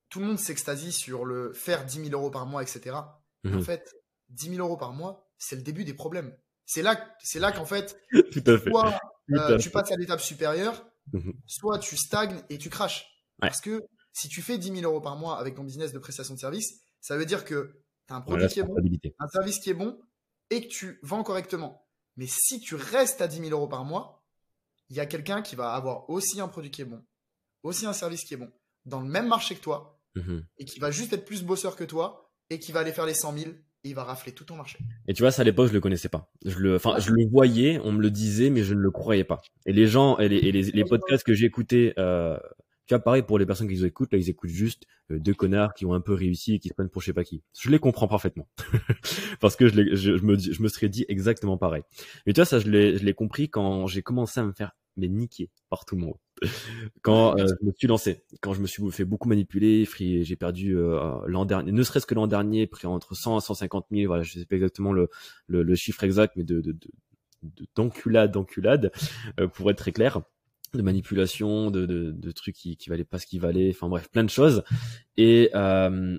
tout le monde s'extasie sur le faire 10 000 euros par mois, etc. En mhm. fait, 10 000 euros par mois, c'est le début des problèmes. C'est là, c'est là qu'en fait, [LAUGHS] soit euh, tu passes à l'étape supérieure, mhm. soit tu stagnes et tu craches. Parce que si tu fais 10 000 euros par mois avec ton business de prestation de service, ça veut dire que tu as un produit qui est bon, un service qui est bon, et que tu vends correctement. Mais si tu restes à 10 000 euros par mois, il y a quelqu'un qui va avoir aussi un produit qui est bon, aussi un service qui est bon, dans le même marché que toi, mhm. et qui va juste être plus bosseur que toi, et qui va aller faire les 100 000, et il va rafler tout ton marché. Et tu vois, ça à l'époque, je le connaissais pas. Je le, enfin, je le voyais, on me le disait, mais je ne le croyais pas. Et les gens, et les, les, podcasts que j'écoutais, euh, tu vois, pareil pour les personnes qui nous écoutent, là, ils écoutent juste euh, deux connards qui ont un peu réussi et qui se prennent pour je sais pas qui. Je les comprends parfaitement. [LAUGHS] Parce que je, je, me, je me serais dit exactement pareil. Mais tu vois, ça, je l'ai, je l'ai compris quand j'ai commencé à me faire mais niquer par tout le monde. [LAUGHS] Quand euh, je me suis lancé, quand je me suis fait beaucoup manipuler, j'ai perdu euh, l'an dernier, ne serait-ce que l'an dernier, pris entre 100 à 150 000, voilà, je sais pas exactement le, le, le chiffre exact, mais de, de, de d'enculade, d'enculade, pour être très clair de manipulation, de, de, de trucs qui, qui valaient pas ce qu'ils valaient, enfin bref, plein de choses. Et euh,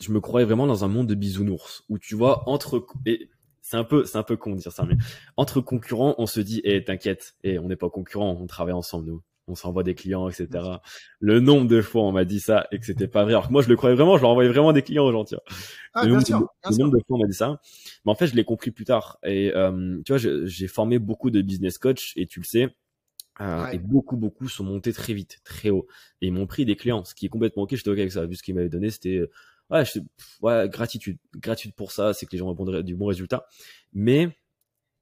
je me croyais vraiment dans un monde de bisounours où tu vois entre et c'est un peu c'est un peu con de dire ça, mais entre concurrents, on se dit, eh t'inquiète, eh on n'est pas concurrents, on travaille ensemble nous. On s'envoie des clients, etc. Le nombre de fois on m'a dit ça et que c'était pas vrai. Alors que moi je le croyais vraiment, je leur envoyais vraiment des clients aux gens. Tu vois. Ah, le, nombre, le nombre de fois on m'a dit ça, mais en fait je l'ai compris plus tard. Et euh, tu vois, j'ai formé beaucoup de business coach et tu le sais, euh, et beaucoup, beaucoup sont montés très vite, très haut. Et ils m'ont pris des clients, ce qui est complètement ok. J'étais ok avec ça. Vu ce qu'ils m'avaient donné, c'était euh, ouais, je, ouais, gratitude, gratitude pour ça. C'est que les gens répondraient du bon résultat. Mais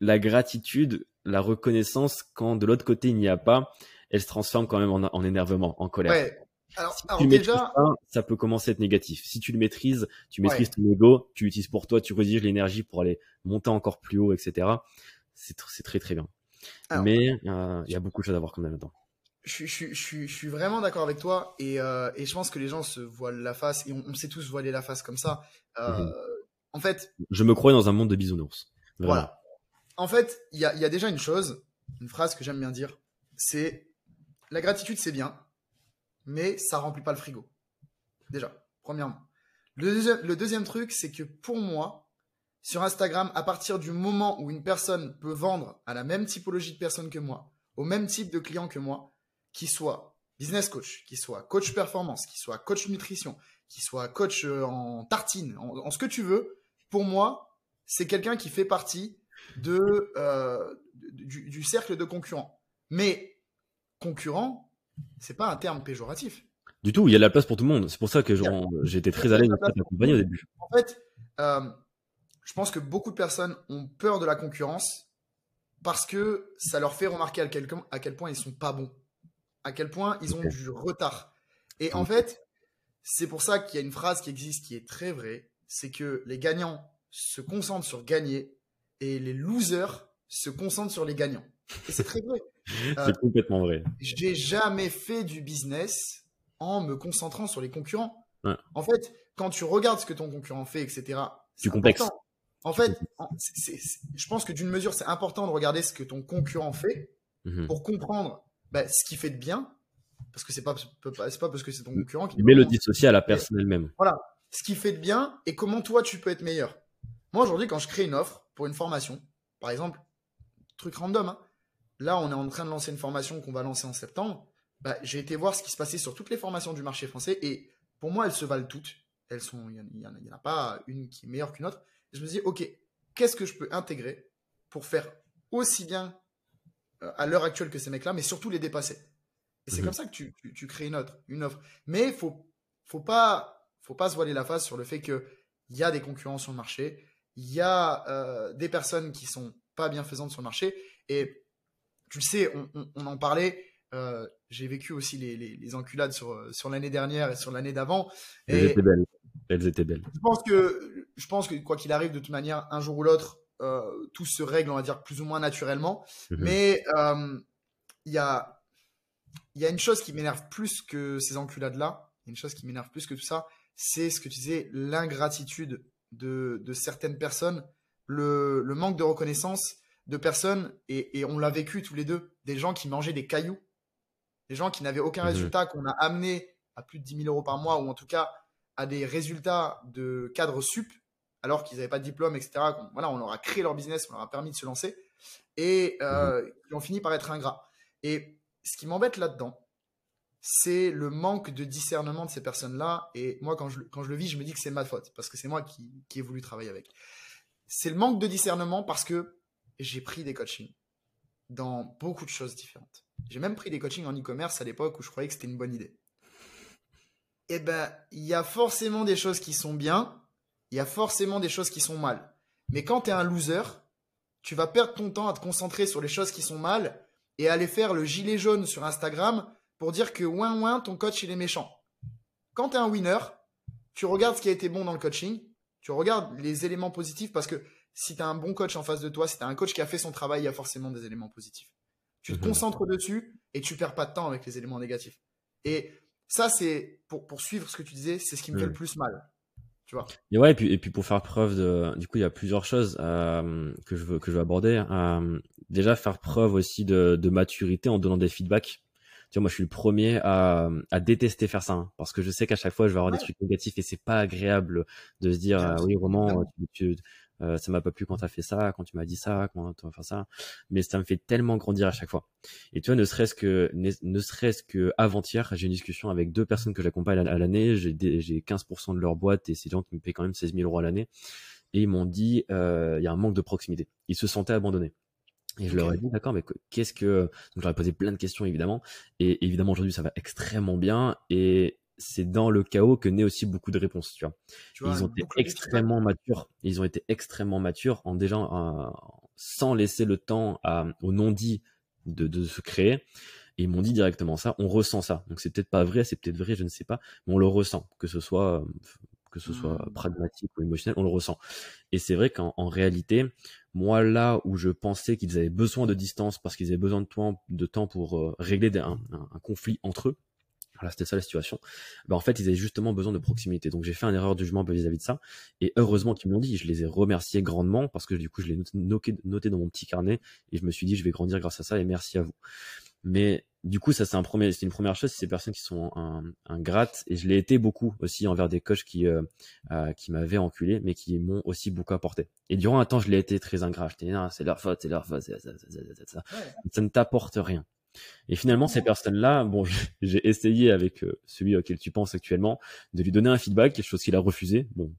la gratitude, la reconnaissance, quand de l'autre côté il n'y a pas, elle se transforme quand même en, en énervement, en colère. Ouais. Alors, alors déjà, ça peut commencer à être négatif. Si tu le maîtrises, tu maîtrises ton ego, tu l'utilises pour toi, tu rediriges l'énergie pour aller monter encore plus haut, etc. C'est très très bien mais euh, il y a beaucoup de choses à voir quand même là-dedans. Je, je, je, je, suis vraiment d'accord avec toi et, euh, et, je pense que les gens se voilent la face et on, on sait tous voiler la face comme ça. Euh, mhm. En fait, je me crois dans un monde de bisounours. Voilà. En fait, il y a, y a, déjà une chose, une phrase que j'aime bien dire, c'est la gratitude c'est bien, mais ça remplit pas le frigo. Déjà, premièrement. Le, le deuxième truc, c'est que pour moi, sur Instagram, à partir du moment où une personne peut vendre à la même typologie de personnes que moi, au même type de client que moi, qui soit business coach, qui soit coach performance, qui soit coach nutrition, qui soit coach euh, en tartine, en, ce que tu veux, pour moi, c'est quelqu'un qui fait partie de, euh, du, cercle de concurrents. Mais concurrent, c'est pas un terme péjoratif. Du tout, il y a de la place pour tout le monde. C'est pour ça que j'étais très à l'aise de t'accompagner au début. En fait, euh, je pense que beaucoup de personnes ont peur de la concurrence parce que ça leur fait remarquer à quel, à quel point ils sont pas bons, à quel point ils ont du retard. Et en fait, c'est pour ça qu'il y a une phrase qui existe qui est très vraie, c'est que les gagnants se concentrent sur gagner et les losers se concentrent sur les gagnants. Et c'est très vrai. [LAUGHS] c'est euh, complètement vrai. J'ai jamais fait du business en me concentrant sur les concurrents. En fait, quand tu regardes ce que ton concurrent fait, etc., tu complexes. En fait, je pense que d'une mesure, c'est important de regarder ce que ton concurrent fait mhm. pour comprendre bah, ce qu'il fait de bien. Parce que c'est pas, pas parce que c'est ton concurrent qui. Mais le dissocier à la personne elle-même. Voilà. Ce qui fait de bien et comment toi tu peux être meilleur. Moi aujourd'hui, quand je crée une offre pour une formation, par exemple, truc random, hein, là on est en train de lancer une formation qu'on va lancer en septembre. Bah, j'ai été voir ce qui se passait sur toutes les formations du marché français et pour moi elles se valent toutes. Elles sont, il n'y en, en, a pas une qui est meilleure qu'une autre je me dis, OK, qu'est-ce que je peux intégrer pour faire aussi bien à l'heure actuelle que ces mecs-là, mais surtout les dépasser. Et c'est mhm. comme ça que tu, tu, crées une offre, une offre. Mais il faut, faut pas, faut pas se voiler la face sur le fait qu'il y a des concurrents sur le marché, il y a euh, des personnes qui sont pas bienfaisantes sur le marché. Et tu le sais, on, en parlait. Euh, j'ai vécu aussi les, les, enculades sur, sur l'année dernière et sur l'année d'avant. Elles étaient belles. Elles étaient belles. Je pense que je pense que quoi qu'il arrive, de toute manière, un jour ou l'autre, euh, tout se règle, on va dire, plus ou moins naturellement. Mhm. Mais euh, il y, a, y a une chose qui m'énerve plus que ces enculades-là, une chose qui m'énerve plus que tout ça, c'est ce que tu disais, l'ingratitude de, de, certaines personnes, le, le, manque de reconnaissance de personnes, et, et on l'a vécu tous les deux, des gens qui mangeaient des cailloux, des gens qui n'avaient aucun mhm. résultat, qu'on a amené à plus de 10 000 euros par mois, ou en tout cas à des résultats de cadre sup, alors qu'ils n'avaient pas de diplôme, etc. Voilà, on leur a créé leur business, on leur a permis de se lancer, et euh, ils ont fini par être ingrats. Et ce qui m'embête là-dedans, c'est le manque de discernement de ces personnes-là. Et moi, quand je, quand je le vis, je me dis que c'est ma faute, parce que c'est moi qui, qui ai voulu travailler avec. c'est le manque de discernement parce que j'ai pris des coachings dans beaucoup de choses différentes. J'ai même pris des coachings en e-commerce à l'époque où je croyais que c'était une bonne idée. Eh ben, il y a forcément des choses qui sont bien, il y a forcément des choses qui sont mal. Mais quand tu es un loser, tu vas perdre ton temps à te concentrer sur les choses qui sont mal et aller faire le gilet jaune sur Instagram pour dire que ouin ouin, ton coach il est méchant. Quand tu es un winner, tu regardes ce qui a été bon dans le coaching, tu regardes les éléments positifs parce que si tu as un bon coach en face de toi, si tu as un coach qui a fait son travail, il y a forcément des éléments positifs. Tu te concentres dessus et tu perds pas de temps avec les éléments négatifs. Et ça, c'est pour, pour suivre ce que tu disais, c'est ce qui me fait le plus mal. Tu vois. Et ouais, et puis, et puis pour faire preuve de, du coup, il y a plusieurs choses euh, que je veux que je veux aborder. Euh, déjà, faire preuve aussi de, de maturité en donnant des feedbacks. Tu vois, moi, je suis le premier à, à détester faire ça, hein, parce que je sais qu'à chaque fois, je vais avoir des trucs négatifs et c'est pas agréable de se dire, euh, oui, vraiment, tu, tu, euh, ça m'a pas plu quand t'as fait ça, quand tu m'as dit ça, quand tu vas faire ça. Mais ça me fait tellement grandir à chaque fois. Et tu vois, ne serait-ce que, ne, serait-ce que avant-hier, j'ai une discussion avec deux personnes que j'accompagne à, l'année. J'ai, j'ai 15% de leur boîte et c'est des gens qui me payent quand même 16 000 euros à l'année. Et ils m'ont dit, euh, il y a un manque de proximité. Ils se sentaient abandonnés. Et je leur ai dit, d'accord, mais qu'est-ce que... Donc, je leur ai posé plein de questions, évidemment. Et évidemment, aujourd'hui, ça va extrêmement bien. Et c'est dans le chaos que naît aussi beaucoup de réponses. Tu vois, ils ont été extrêmement matures. Ils ont été extrêmement matures en déjà sans laisser le temps à, au non-dit de, de, se créer. Et ils m'ont dit directement ça. On ressent ça. Donc c'est peut-être pas vrai, c'est peut-être vrai, je ne sais pas, mais on le ressent, que ce soit que ce soit mmh. pragmatique ou émotionnel, on le ressent. Et c'est vrai qu'en réalité, moi là où je pensais qu'ils avaient besoin de distance parce qu'ils avaient besoin de temps, de temps pour euh, régler un, un conflit entre eux, voilà, c'était ça la situation. Ben, en fait, ils avaient justement besoin de proximité. Donc, j'ai fait un erreur de jugement vis-à-vis de ça. Et heureusement qu'ils me l'ont dit. Je les ai remerciés grandement parce que du coup, je l'ai noté, dans mon petit carnet et je me suis dit, je vais grandir grâce à ça et merci à vous. Mais du coup, ça c'est un premier, c'est une première chose. C'est ces personnes qui sont gratte et je l'ai été beaucoup aussi envers des coachs qui euh, euh, qui m'avaient enculé, mais qui m'ont aussi beaucoup apporté. Et durant un temps, je l'ai été très ingrat. Je c'est leur faute, c'est leur faute, ça, ça, ça, ça ne t'apporte rien. Et finalement, ces personnes-là, bon, [LAUGHS] j'ai essayé avec euh, celui auquel tu penses actuellement de lui donner un feedback, quelque chose qu'il a refusé. Bon,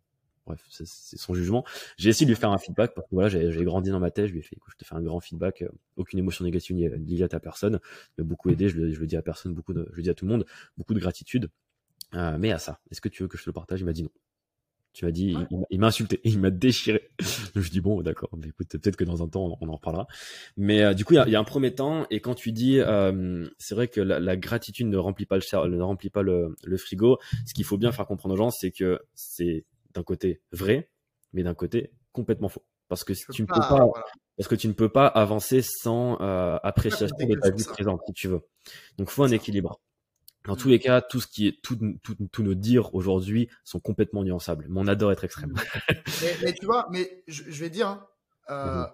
bref, c'est son jugement. J'ai essayé de lui faire un feedback parce que voilà, j'ai grandi dans ma tête. Je lui ai fait, écoute, je te fais un grand feedback. Euh, aucune émotion négative liée à ta personne, mais beaucoup aidé. Je le, je le dis à personne, beaucoup de, je le dis à tout le monde, beaucoup de gratitude. Euh, mais à ça, est-ce que tu veux que je te le partage? Il m'a dit non. Tu m'as dit, il, m'a insulté, [LAUGHS] il m'a déchiré. je dis bon, d'accord, mais écoute, peut-être que dans un temps on, en reparlera. Mais euh, du coup, il y, a, un premier temps, et quand tu dis, euh, c'est vrai que la, gratitude ne remplit pas le ne remplit pas le, frigo. Ce qu'il faut bien faire comprendre aux gens, c'est que c'est d'un côté vrai, mais d'un côté complètement faux. Parce que tu ne peux pas, parce que tu ne peux pas avancer sans euh, appréciation de ta vie présente, si tu veux. Donc, faut un équilibre. Dans tous les cas, tout ce qui est, tout, tous nos dires aujourd'hui sont complètement nuançables. Mais on adore être extrême. [LAUGHS] mais, tu vois, mais je, vais dire, hein, euh, mhm.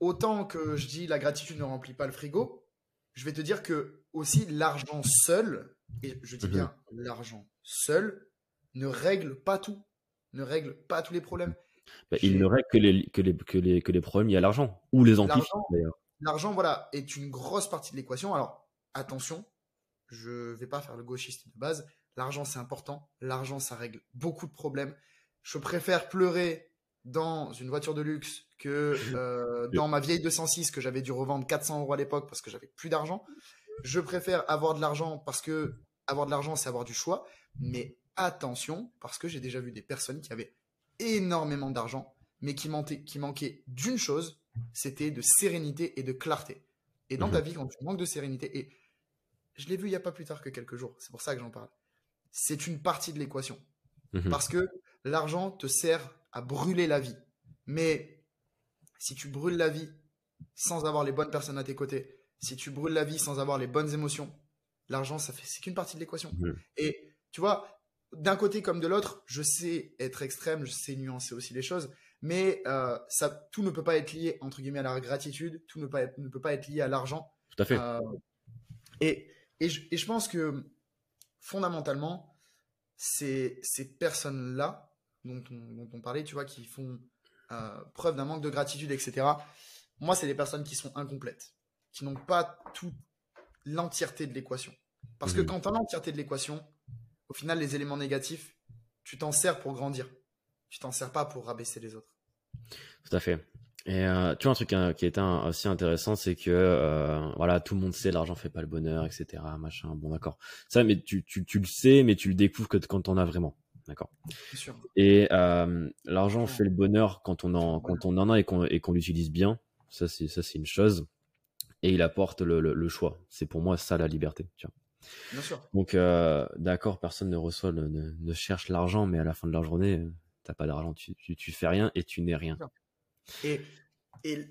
autant que je dis la gratitude ne remplit pas le frigo, je vais te dire que aussi l'argent seul, et je dis bien l'argent seul, ne règle pas tout, ne règle pas tous les problèmes. Bah, il ne règle que les, que les, que les, que les problèmes liés à l'argent, ou les amplifie d'ailleurs. L'argent, voilà, est une grosse partie de l'équation. Alors, attention, je vais pas faire le gauchiste de base. L'argent, c'est important. L'argent, ça règle beaucoup de problèmes. Je préfère pleurer dans une voiture de luxe que euh, [LAUGHS] dans ma vieille 206 que j'avais dû revendre 400 euros à l'époque parce que j'avais plus d'argent. Je préfère avoir de l'argent parce que avoir de l'argent, c'est avoir du choix. Mais attention, parce que j'ai déjà vu des personnes qui avaient énormément d'argent, mais qui, manquaient, qui manquaient d'une chose, c'était de sérénité et de clarté. Et dans ta mhm. vie, quand tu manques de sérénité, et je l'ai vu il n'y a pas plus tard que quelques jours. C'est pour ça que j'en parle. C'est une partie de l'équation. Mhm. Parce que l'argent te sert à brûler la vie. Mais si tu brûles la vie sans avoir les bonnes personnes à tes côtés, si tu brûles la vie sans avoir les bonnes émotions, l'argent, ça fait, c'est qu'une partie de l'équation. Mhm. Et tu vois, d'un côté comme de l'autre, je sais être extrême, je sais nuancer aussi les choses, mais euh, ça, tout ne peut pas être lié entre guillemets à la gratitude, tout ne, pas ne peut pas être lié à l'argent. Tout à fait. Euh, et et je, pense que fondamentalement, ces, ces personnes-là dont on, parlait, tu vois, qui font euh, preuve d'un manque de gratitude, etc., moi, c'est des personnes qui sont incomplètes, qui n'ont pas toute l'entièreté de l'équation. Parce que mmh. quand tu as l'entièreté de l'équation, au final, les éléments négatifs, tu t'en sers pour grandir. Tu t'en sers pas pour rabaisser les autres. Tout à fait. Et euh, tu vois un truc hein, qui est aussi intéressant, c'est que euh, voilà, tout le monde sait l'argent fait pas le bonheur, etc. Machin. Bon, d'accord. Ça, mais tu, tu, tu, le sais, mais tu le découvres que quand on a vraiment. D'accord. Et euh, l'argent fait le bonheur quand on en quand on en a et qu'on et qu'on l'utilise bien. Ça c'est ça c'est une chose. Et il apporte le, le, choix. C'est pour moi ça la liberté. Tu vois. Bien sûr. Donc euh, d'accord, personne ne reçoit ne, ne, cherche l'argent, mais à la fin de la journée, t'as pas d'argent, tu, tu, tu fais rien et tu n'es rien. Et, et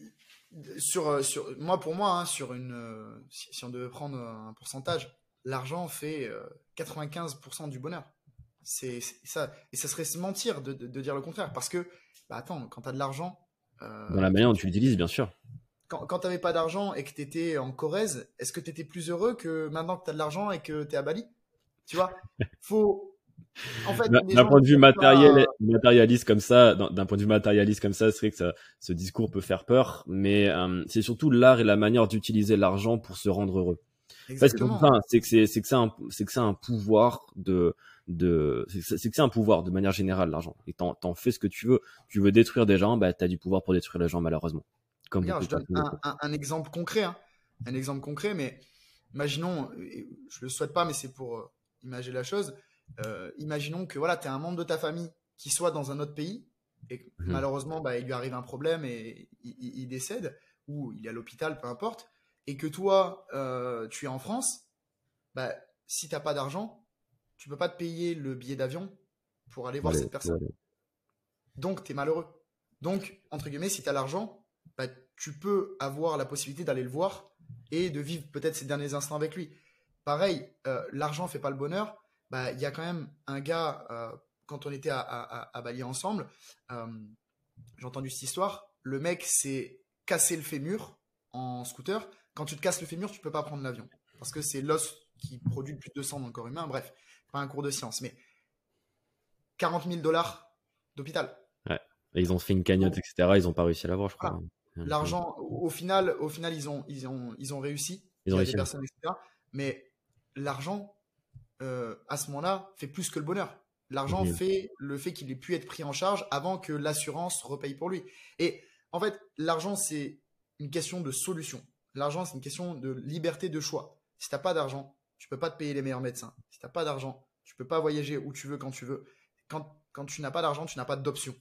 sur, sur, moi, pour moi, hein, sur une, si, on devait prendre un pourcentage, l'argent fait 95% du bonheur. C'est ça. Et ça serait se mentir de, de, dire le contraire. Parce que, bah attends, quand tu as de l'argent. Euh, Dans la manière dont tu l'utilises, bien sûr. Quand, quand tu n'avais pas d'argent et que tu étais en Corrèze, est-ce que tu étais plus heureux que maintenant que tu as de l'argent et que tu es à Bali? Tu vois? Faut, d'un point de vue matériel, matérialiste comme ça, d'un point de vue matérialiste comme ça, c'est vrai que ça, ce discours peut faire peur, mais euh, c'est surtout l'art et la manière d'utiliser l'argent pour se rendre heureux. C'est que c'est c'est que c'est que ça un pouvoir de de c'est que c'est un pouvoir de manière générale l'argent. Et t'en t'en fais ce que tu veux. Tu veux détruire des gens, bah t'as du pouvoir pour détruire les gens malheureusement. Comme je donne un, un, exemple concret, hein. un exemple concret, mais imaginons, je le souhaite pas, mais c'est pour euh, imaginer la chose euh, imaginons que voilà, tu as un membre de ta famille qui soit dans un autre pays et mhm. malheureusement, bah, il lui arrive un problème et il, décède ou il est à l'hôpital, peu importe, et que toi, euh, tu es en France, bah, si t'as pas d'argent, tu peux pas te payer le billet d'avion pour aller voir cette personne. Donc, tu es malheureux. Donc, entre guillemets, si tu as l'argent, bah, tu peux avoir la possibilité d'aller le voir et de vivre peut-être ces derniers instants avec lui. Pareil, euh, l'argent fait pas le bonheur, bah, il y a quand même un gars, euh, quand on était à, à, Bali ensemble, euh, j'ai entendu cette histoire. Le mec s'est cassé le fémur en scooter. Quand tu te casses le fémur, tu peux pas prendre l'avion. Parce que c'est l'os qui produit le plus de sang dans le corps humain. Bref, pas un cours de science. Mais 40 000 dollars d'hôpital. Ouais. Et ils ont fait une cagnotte, etc. Ils n'ont pas réussi à l'avoir, je crois. L'argent, au final, au final, ils ont, ils ont, ils ont réussi. Ils ont réussi. Des personnes, etc. Mais l'argent, euh, à ce moment-là, fait plus que le bonheur. L'argent fait le fait qu'il ait pu être pris en charge avant que l'assurance repaye pour lui. Et en fait, l'argent, c'est une question de solution. L'argent, c'est une question de liberté de choix. Si tu n'as pas d'argent, tu peux pas te payer les meilleurs médecins. Si tu n'as pas d'argent, tu peux pas voyager où tu veux quand tu veux. Quand, quand tu n'as pas d'argent, tu n'as pas d'option.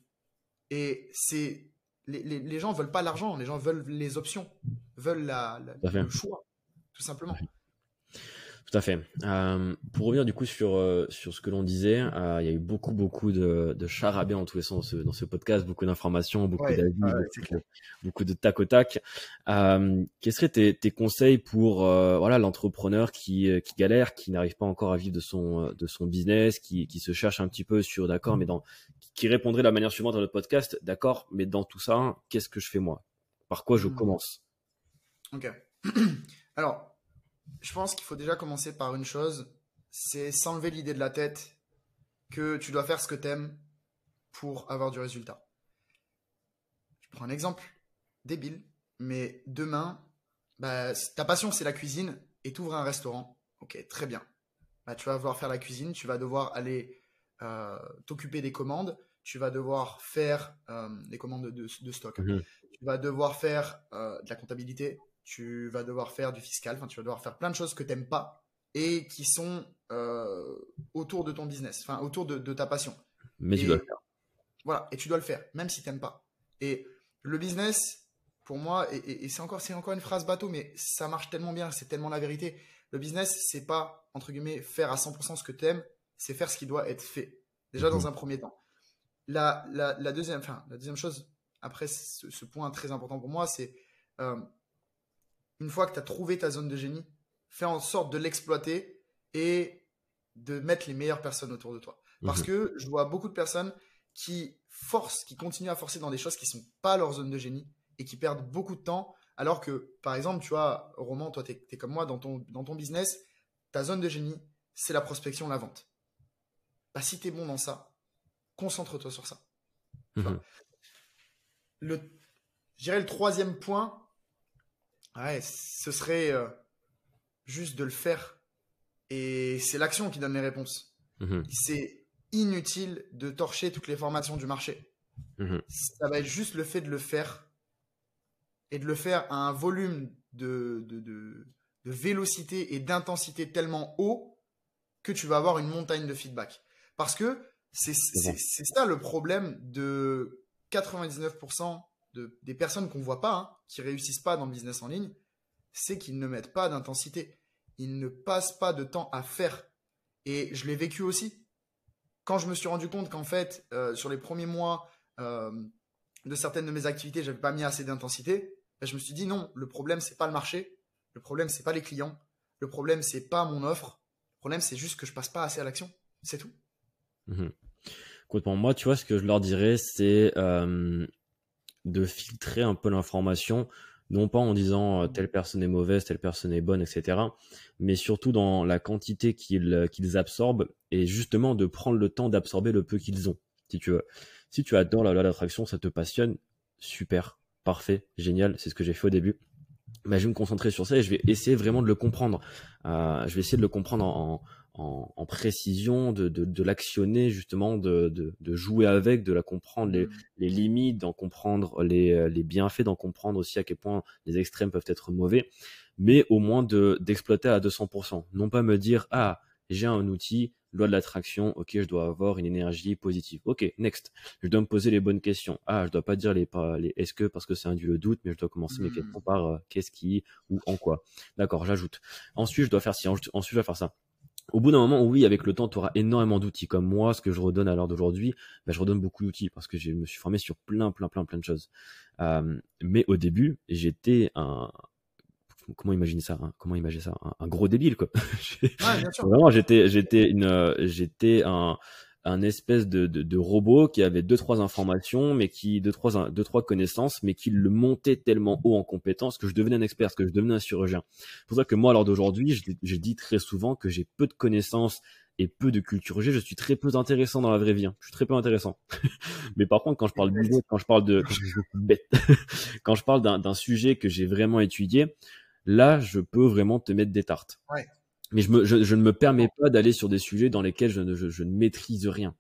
Et c'est les, les, les, gens veulent pas l'argent, les gens veulent les options, veulent la, le choix, tout simplement. Tout à fait. Euh, pour revenir du coup sur euh, sur ce que l'on disait, euh, il y a eu beaucoup beaucoup de, de charabia en tous les sens dans ce, podcast, beaucoup d'informations, beaucoup d'avis, beaucoup, de tac au tac. Euh, quels seraient tes, tes conseils pour voilà l'entrepreneur qui qui galère, qui n'arrive pas encore à vivre de son de son business, qui qui se cherche un petit peu sur d'accord, mais dans qui répondrait de la manière suivante dans notre podcast, d'accord, mais dans tout ça, qu'est-ce que je fais moi? Par quoi je hmm. commence? Ok. [CLEARS THROAT] Alors je pense qu'il faut déjà commencer par une chose, c'est s'enlever l'idée de la tête que tu dois faire ce que tu aimes pour avoir du résultat. Je prends un exemple débile, mais demain, bah, ta passion c'est la cuisine et tu ouvres un restaurant. Ok, très bien. Bah, tu vas devoir faire la cuisine, tu vas devoir aller euh, t'occuper des commandes, tu vas devoir faire euh, des commandes de, stock, mhm. tu vas devoir faire euh, de la comptabilité, tu vas devoir faire du fiscal, enfin tu vas devoir faire plein de choses que tu n'aimes pas et qui sont euh, autour de ton business, enfin autour de, ta passion. Mais tu dois le faire. Voilà, et tu dois le faire, même si tu n'aimes pas. Et le business, pour moi, et, c'est encore, c'est encore une phrase bateau, mais ça marche tellement bien, c'est tellement la vérité. Le business, c'est pas, entre guillemets, faire à 100% ce que tu aimes, c'est faire ce qui doit être fait. Déjà dans mhm. un premier temps. La, la, deuxième, enfin, la deuxième chose, après ce, point très important pour moi, c'est euh, une fois que tu as trouvé ta zone de génie, fais en sorte de l'exploiter et de mettre les meilleures personnes autour de toi. Parce que je vois beaucoup de personnes qui forcent, qui continuent à forcer dans des choses qui sont pas leur zone de génie et qui perdent beaucoup de temps. Alors que, par exemple, tu vois, Roman, toi, tu es, comme moi dans ton, dans ton business, ta zone de génie, c'est la prospection, la vente. Bah, si tu es bon dans ça, concentre-toi sur ça. Mhm. Le, je dirais le troisième point, Ouais, ce serait euh, juste de le faire. Et c'est l'action qui donne les réponses. Mhm. C'est inutile de torcher toutes les formations du marché. Mhm. Ça va être juste le fait de le faire et de le faire à un volume de, de, de, de vélocité et d'intensité tellement haut que tu vas avoir une montagne de feedback. Parce que c'est ça le problème de 99% de, des personnes qu'on voit pas, hein, qui réussissent pas dans le business en ligne, c'est qu'ils ne mettent pas d'intensité. Ils ne passent pas de temps à faire. Et je l'ai vécu aussi. Quand je me suis rendu compte qu'en fait, euh, sur les premiers mois euh, de certaines de mes activités, j'avais pas mis assez d'intensité, ben, je me suis dit non, le problème c'est pas le marché, le problème c'est pas les clients, le problème c'est pas mon offre, le problème c'est juste que je passe pas assez à l'action. C'est tout. Mmh. moi, tu vois, ce que je leur dirais, c'est euh, de filtrer un peu l'information, non pas en disant euh, telle personne est mauvaise, telle personne est bonne, etc., mais surtout dans la quantité qu'ils euh, qu'ils absorbent et justement de prendre le temps d'absorber le peu qu'ils ont. Si tu veux, si tu adores la loi d'attraction, ça te passionne, super, parfait, génial, c'est ce que j'ai fait au début. Mais je vais me concentrer sur ça et je vais essayer vraiment de le comprendre. Euh, je vais essayer de le comprendre en, en, précision, de, de, l'actionner justement, de, de, jouer avec, de la comprendre les, mmh. les limites, d'en comprendre les, euh, les bienfaits, d'en comprendre aussi à quel point les extrêmes peuvent être mauvais, mais au moins de d'exploiter à 200%. Non pas me dire ah j'ai un outil, loi de l'attraction, ok je dois avoir une énergie positive. Ok next, je dois me poser les bonnes questions. Ah je dois pas dire les, les est-ce que parce que c'est un dieu doute, mais je dois commencer mes mmh. questions par euh, qu'est-ce qui ou en quoi. D'accord, j'ajoute. Ensuite je dois faire ci, ensuite je dois faire ça au bout d'un moment, oui, avec le temps, tu auras énormément d'outils. Comme moi, ce que je redonne à l'heure d'aujourd'hui, bah, je redonne beaucoup d'outils parce que je me suis formé sur plein, plein, plein, plein de choses. Euh, mais au début, j'étais un, comment imaginer ça hein Comment imaginer ça un, gros débile quoi. [LAUGHS] Vraiment, j'étais, j'étais une, j'étais un, un espèce de, de, robot qui avait deux trois informations, mais qui deux trois deux trois connaissances, mais qui le montait tellement haut en compétences que je devenais un expert, que je devenais un chirurgien. C'est pour ça que moi, lors d'aujourd'hui, je, dis très souvent que j'ai peu de connaissances et peu de culture G. Je suis très peu intéressant dans la vraie vie. Hein. Je suis très peu intéressant. [LAUGHS] mais par contre, quand je parle de quand je parle de [LAUGHS] bête, [LAUGHS] quand je parle d'un sujet que j'ai vraiment étudié, là, je peux vraiment te mettre des tartes. Ouais mais je, me, je, ne me permets pas d'aller sur des sujets dans lesquels je ne, je, ne maîtrise rien.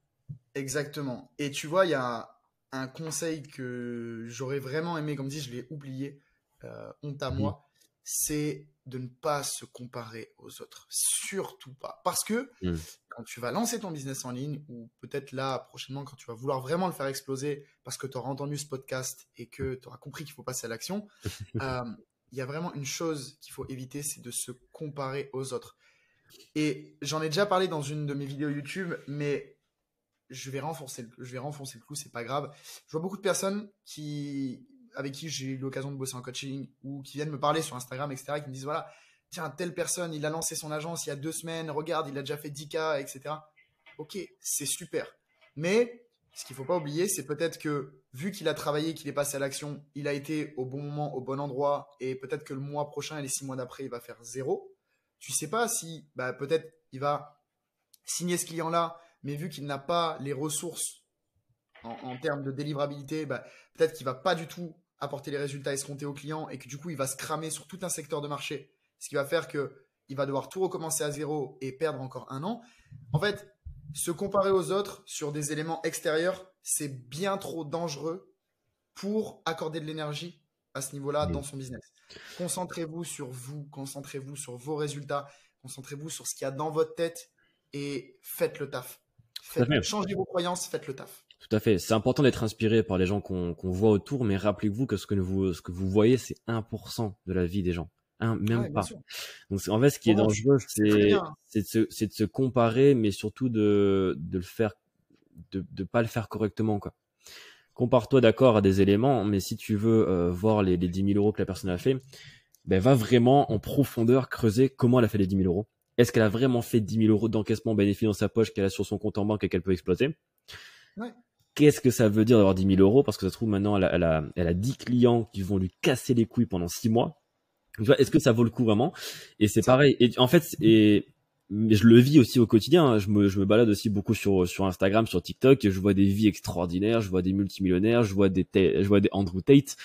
Exactement. Et tu vois, il y a un conseil que j'aurais vraiment aimé, comme dit, je l'ai oublié, euh, honte à moi, c'est de ne pas se comparer aux autres. Surtout pas. Parce que mmh. quand tu vas lancer ton business en ligne, ou peut-être là, prochainement, quand tu vas vouloir vraiment le faire exploser, parce que tu auras entendu ce podcast et que tu auras compris qu'il faut passer à l'action, [LAUGHS] euh, il y a vraiment une chose qu'il faut éviter, c'est de se comparer aux autres. Et j'en ai déjà parlé dans une de mes vidéos YouTube, mais je vais renforcer le, je vais renfoncer le clou, c'est pas grave. Je vois beaucoup de personnes qui, avec qui j'ai eu l'occasion de bosser en coaching ou qui viennent me parler sur Instagram, etc., qui me disent voilà, tiens, telle personne, il a lancé son agence il y a deux semaines, regarde, il a déjà fait 10K, etc. Ok, c'est super. Mais ce qu'il faut pas oublier, c'est peut-être que vu qu'il a travaillé, qu'il est passé à l'action, il a été au bon moment, au bon endroit, et peut-être que le mois prochain et les six mois d'après, il va faire zéro tu sais pas si bah, peut-être il va signer ce client-là, mais vu qu'il n'a pas les ressources en, termes de délivrabilité, bah, peut-être qu'il va pas du tout apporter les résultats escomptés au client et que du coup il va se cramer sur tout un secteur de marché, ce qui va faire que il va devoir tout recommencer à zéro et perdre encore un an. En fait, se comparer aux autres sur des éléments extérieurs, c'est bien trop dangereux pour accorder de l'énergie à ce niveau-là dans son business. Concentrez-vous sur vous, concentrez-vous sur vos résultats, concentrez-vous sur ce qu'il y a dans votre tête et faites le taf. changez vos croyances, faites le taf. Tout à fait. C'est important d'être inspiré par les gens qu'on voit autour, mais rappelez-vous que ce que vous, ce que vous voyez, c'est 1% de la vie des gens. même pas. Donc en fait, ce qui est dangereux, c'est de, de, se comparer, mais surtout de, de le faire, de ne pas le faire correctement. quoi compare-toi d'accord à des éléments, mais si tu veux euh, voir les, les 10 000 euros que la personne a fait, ben va vraiment en profondeur creuser comment elle a fait les 10 000 euros. Est-ce qu'elle a vraiment fait 10 000 euros d'encaissement bénéfice dans sa poche qu'elle a sur son compte en banque et qu'elle peut exploiter? Qu'est-ce que ça veut dire d'avoir 10 000 euros? Parce que ça se trouve maintenant, elle a, elle, a, elle a 10 clients qui vont lui casser les couilles pendant 6 mois. Est-ce que ça vaut le coup vraiment? Et c'est pareil. Et en fait, et mais je le vis aussi au quotidien. Hein. Je me, je me balade aussi beaucoup sur, sur Instagram, sur TikTok, et je vois des vies extraordinaires, je vois des multimillionnaires, je vois des, je vois des Andrew Tate.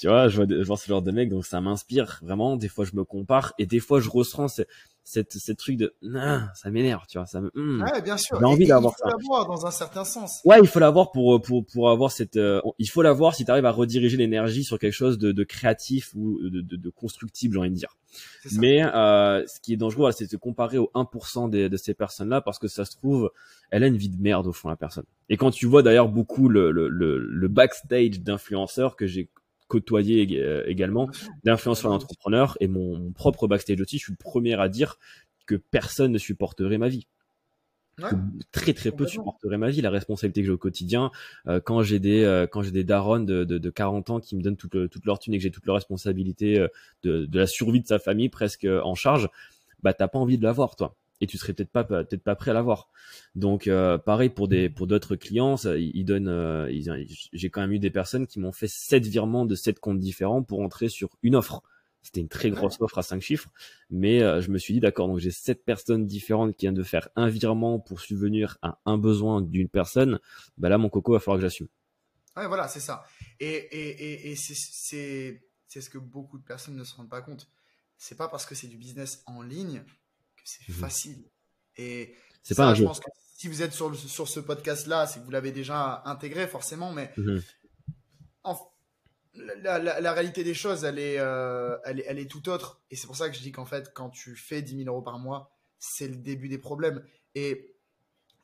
Tu vois, je vois, je vois ce genre de mec, donc ça m'inspire vraiment. Des fois, je me compare et des fois, je ressens cette, cette truc de nah, ça m'énerve, tu vois. Ça me, hmm. ouais, bien sûr. J'ai envie d'avoir ça. Il faut l'avoir dans un certain sens. Ouais, il faut l'avoir pour, pour, pour avoir cette. Euh, il faut l'avoir si tu arrives à rediriger l'énergie sur quelque chose de, de créatif ou de, de, de constructible, j'ai envie de dire. Mais euh, ce qui est dangereux, c'est de se comparer au 1% des, de ces personnes-là parce que ça se trouve, elle a une vie de merde au fond, la personne. Et quand tu vois d'ailleurs beaucoup le, le, le, le backstage d'influenceurs que j'ai côtoyé euh, également, d'influenceurs d'entrepreneurs. Et mon, propre backstage aussi, je suis le premier à dire que personne ne supporterait ma vie. très très peu supporterait ma vie, la responsabilité que j'ai au quotidien. Euh, quand j'ai des euh, quand j'ai des darons de, de, de, 40 ans qui me donnent toute, toute leur thune et que j'ai toute leur responsabilité de, de la survie de sa famille presque en charge, bah t'as pas envie de l'avoir toi et tu serais peut-être pas peut-être pas prêt à l'avoir. Donc euh, pareil pour des pour d'autres clients, ils, donnent euh, j'ai quand même eu des personnes qui m'ont fait sept virements de sept comptes différents pour entrer sur une offre. C'était une très grosse offre à cinq chiffres, mais euh, je me suis dit d'accord, donc j'ai sept personnes différentes qui viennent de faire un virement pour subvenir à un besoin d'une personne. Bah là mon coco va falloir que j'assume. Ouais, voilà, c'est ça. Et, et, et, c'est ce que beaucoup de personnes ne se rendent pas compte. C'est pas parce que c'est du business en ligne c'est mhm. facile. Et c'est pas un je pense que si vous êtes sur, sur ce podcast-là, c'est que vous l'avez déjà intégré forcément, mais mhm. la, réalité des choses, elle est, euh, elle est, elle est tout autre. Et c'est pour ça que je dis qu'en fait, quand tu fais 10 000 euros par mois, c'est le début des problèmes. Et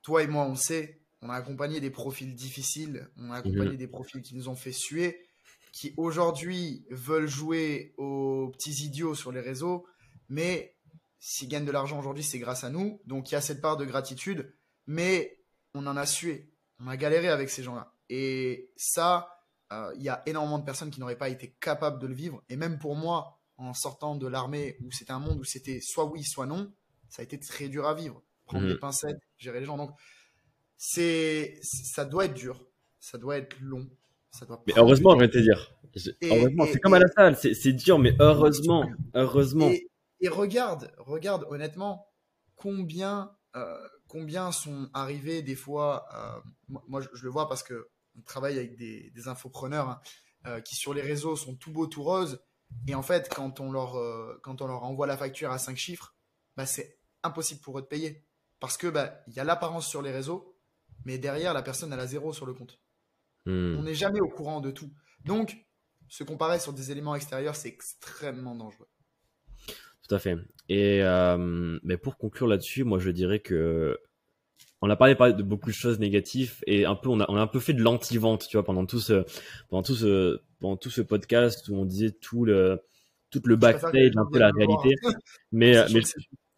toi et moi, on sait, on a accompagné des profils difficiles, on a accompagné mhm. des profils qui nous ont fait suer, qui aujourd'hui veulent jouer aux petits idiots sur les réseaux, mais s'ils gagnent de l'argent aujourd'hui, c'est grâce à nous. Donc il y a cette part de gratitude, mais on en a sué. On a galéré avec ces gens-là. Et ça, euh, il y a énormément de personnes qui n'auraient pas été capables de le vivre. Et même pour moi, en sortant de l'armée, où c'était un monde où c'était soit oui, soit non, ça a été très dur à vivre. Prendre des mhm. pincettes, gérer les gens. Donc, c'est, ça doit être dur. Ça doit être long. Ça doit mais heureusement, je vais te dire. heureusement, c'est comme à la salle. C'est dur, mais heureusement, heureusement. Et regarde, regarde honnêtement combien, euh, combien sont arrivés des fois. Euh, moi, je, le vois parce que on travaille avec des, des infopreneurs hein, euh, qui sur les réseaux sont tout beaux, tout roses. Et en fait, quand on leur, quand on leur envoie la facture à 5 chiffres, bah, c'est impossible pour eux de payer. Parce que bah, il y a l'apparence sur les réseaux, mais derrière, la personne a la zéro sur le compte. Hmm. On n'est jamais au courant de tout. Donc, se comparer sur des éléments extérieurs, c'est extrêmement dangereux. Tout à fait. Et euh, mais pour conclure là-dessus, moi je dirais que on a parlé, de beaucoup de choses négatives et un peu on a, on a un peu fait de l'anti-vente, tu vois, pendant tout ce pendant tout ce pendant tout ce podcast où on disait tout le tout le backstage, un peu la réalité. [LAUGHS] Mais mais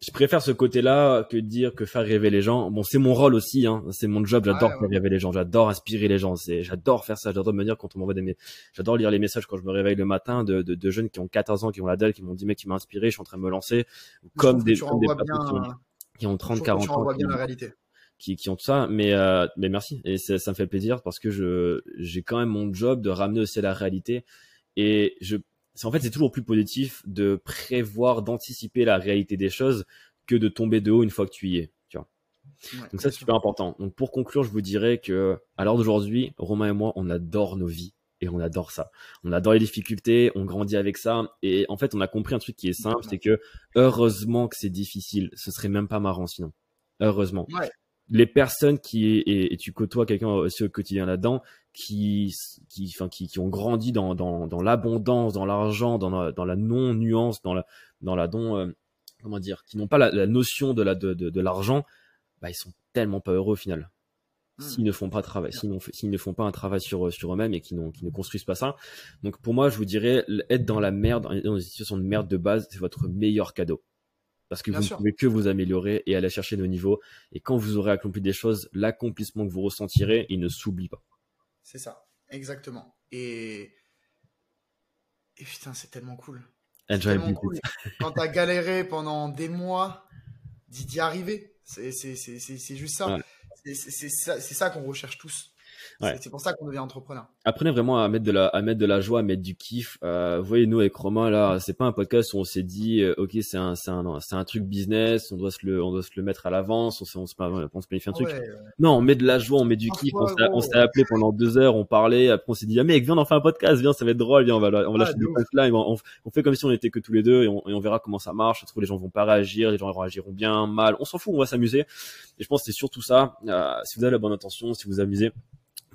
je préfère ce côté-là que dire que faire rêver les gens. Bon, c'est mon rôle aussi, hein. C'est mon job. J'adore faire rêver les gens. J'adore inspirer les gens. C'est, j'adore faire ça. J'adore me dire quand on m'envoie des, j'adore lire les messages quand je me réveille le matin de, de, de jeunes qui ont 14 ans, qui ont la dalle, qui m'ont dit, mec, tu m'as inspiré, je suis en train de me lancer. Comme des, comme des qui, ont, 30, 40 ans. Bien la réalité. Qui, qui ont tout ça. Mais, euh, mais merci. Et ça, ça me fait plaisir parce que je, j'ai quand même mon job de ramener aussi à la réalité. Et je, en fait c'est toujours plus positif de prévoir, d'anticiper la réalité des choses que de tomber de haut une fois que tu y es. Tu vois. Donc ça c'est super important. Donc pour conclure, je vous dirais que à l'heure d'aujourd'hui, Romain et moi, on adore nos vies et on adore ça. On adore les difficultés, on grandit avec ça et en fait, on a compris un truc qui est simple, c'est que heureusement que c'est difficile. Ce serait même pas marrant sinon. Heureusement. Les personnes qui et, tu côtoies quelqu'un aussi au quotidien là-dedans, qui qui enfin qui, qui ont grandi dans dans, dans l'abondance, dans l'argent, dans la, dans la non nuance, dans la dans la don euh, comment dire, qui n'ont pas la, notion de la de, de, l'argent, bah ils sont tellement pas heureux au final. Hmm. S'ils ne font pas travail, s'ils ne font pas un travail sur sur eux-mêmes et qui qui ne construisent pas ça. Donc pour moi, je vous dirais être dans la merde, dans une situation de merde de base, c'est votre meilleur cadeau. Parce que vous ne pouvez que vous améliorer et aller chercher nos niveaux. Et quand vous aurez accompli des choses, l'accomplissement que vous ressentirez, il ne s'oublie pas. C'est ça, exactement. Et... Et putain, c'est tellement cool. Enjoy tellement cool. Quand t'as galéré pendant des mois d'y arriver, c'est juste ça. C'est ça, ça qu'on recherche tous. C'est pour ça qu'on devient entrepreneur. Apprenez vraiment à mettre de la, à mettre de la joie, à mettre du kiff. Euh, vous voyez, nous avec Romain là, c'est pas un podcast où on s'est dit, euh, ok, c'est un, c'est un, c'est un truc business, on doit se le, on doit se le mettre à l'avance, on se, on se, on se planifie un truc. Non, on met de la joie, on met du kiff. on s'est appelé pendant deux heures, on parlait. Après, on s'est dit, ah mec, viens, on en fait un podcast, viens, ça va être drôle, viens, on va, on va lâcher ah, des On, on, fait comme si on était que tous les deux et on, et on verra comment ça marche. Je trouve les gens vont pas réagir, les gens réagiront bien, mal. On s'en fout, on va s'amuser. Et je pense que c'est surtout ça. Euh, si vous avez la bonne intention, si vous amusez,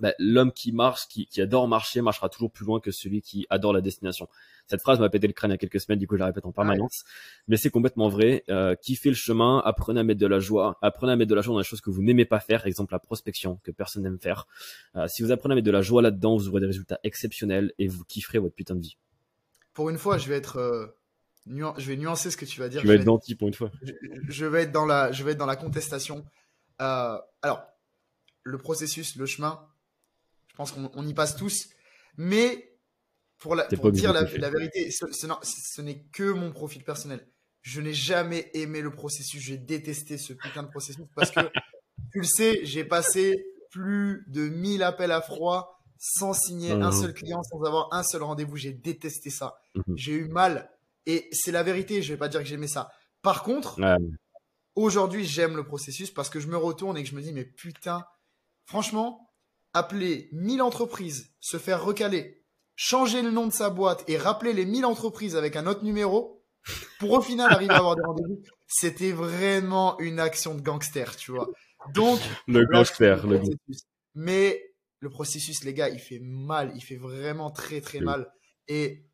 bah, l'homme qui marche, qui, qui, adore marcher, marchera toujours plus loin que celui qui adore la destination. Cette phrase m'a pété le crâne il y a quelques semaines, du coup je la répète en permanence. Mais c'est complètement vrai. Euh, kiffez le chemin, apprenez à mettre de la joie, apprenez à mettre de la joie dans les choses que vous n'aimez pas faire, exemple la prospection que personne n'aime faire. Euh, si vous apprenez à mettre de la joie là-dedans, vous aurez des résultats exceptionnels et vous kifferez votre putain de vie. Pour une fois, je vais être euh, je vais nuancer ce que tu vas dire. Tu vas être gentil pour une fois. Je, vais être dans la, je vais être dans la contestation. Euh, alors, le processus, le chemin, je pense qu'on y passe tous. Mais pour, la, pour dire la, vérité, ce, ce, n'est que mon profil personnel. Je n'ai jamais aimé le processus. J'ai détesté ce putain de processus parce que, [LAUGHS] tu le sais, j'ai passé plus de 1000 appels à froid sans signer un seul client, sans avoir un seul rendez-vous. J'ai détesté ça. Mhm. J'ai eu mal et c'est la vérité, je vais pas dire que j'aimais ça. Par contre, aujourd'hui, j'aime le processus parce que je me retourne et que je me dis, mais putain, franchement, appeler 1000 entreprises, se faire recaler, changer le nom de sa boîte et rappeler les 1000 entreprises avec un autre numéro pour au final arriver à avoir des rendez-vous, [LAUGHS] c'était vraiment une action de gangster, tu vois. Donc, [LAUGHS] le gangster, le Mais le processus, les gars, il fait mal, il fait vraiment très très mal. Et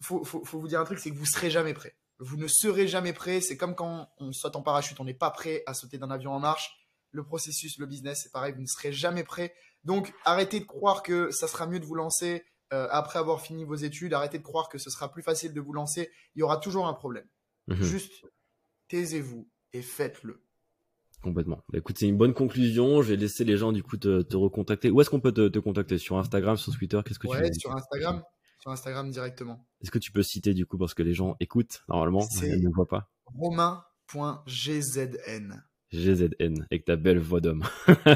faut, faut, faut vous dire un truc, c'est que vous serez jamais prêt. Vous ne serez jamais prêt. C'est comme quand on saute en parachute, on n'est pas prêt à sauter d'un avion en marche. Le processus, le business, c'est pareil, vous ne serez jamais prêt. Donc, arrêtez de croire que ça sera mieux de vous lancer euh, après avoir fini vos études. Arrêtez de croire que ce sera plus facile de vous lancer. Il y aura toujours un problème. Mhm. Juste, taisez-vous et faites-le. Complètement. Bah, écoute, c'est une bonne conclusion. Je vais laisser les gens du coup te, te recontacter. Où est-ce qu'on peut te, te, contacter? Sur Instagram, sur Twitter? Qu'est-ce que tu veux? sur Instagram sur Instagram directement. Est-ce que tu peux citer du coup parce que les gens écoutent normalement, ils ne voient pas Romain.gzn. GZN, avec ta belle voix d'homme. [LAUGHS] bah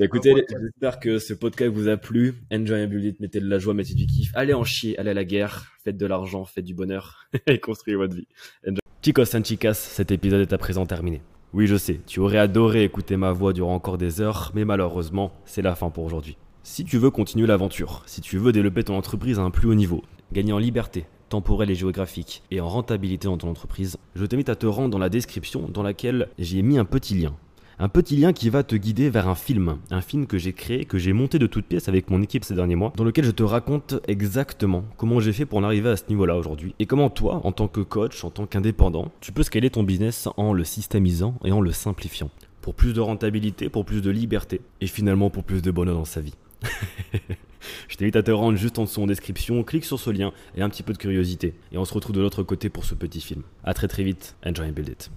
écoutez, j'espère que ce podcast vous a plu. Enjoy and build it, mettez de la joie, mettez du kiff. Allez en chier, allez à la guerre, faites de l'argent, faites du bonheur [LAUGHS] et construisez votre vie. Enjoy. Chicos and chicas, cet épisode est à présent terminé. Oui, je sais, tu aurais adoré écouter ma voix durant encore des heures, mais malheureusement, c'est la fin pour aujourd'hui. Si tu veux continuer l'aventure, si tu veux développer ton entreprise à un plus haut niveau, gagner en liberté, temporelle et géographique, et en rentabilité dans ton entreprise, je t'invite à te rendre dans la description dans laquelle j'ai mis un petit lien. Un petit lien qui va te guider vers un film, un film que j'ai créé, que j'ai monté de toutes pièces avec mon équipe ces derniers mois, dans lequel je te raconte exactement comment j'ai fait pour en arriver à ce niveau-là aujourd'hui, et comment toi, en tant que coach, en tant qu'indépendant, tu peux scaler ton business en le systémisant et en le simplifiant, pour plus de rentabilité, pour plus de liberté, et finalement pour plus de bonheur dans sa vie. [LAUGHS] Je t'invite à te rendre juste en dessous en description, clique sur ce lien et un petit peu de curiosité. Et on se retrouve de l'autre côté pour ce petit film. A très très vite, enjoy and build it.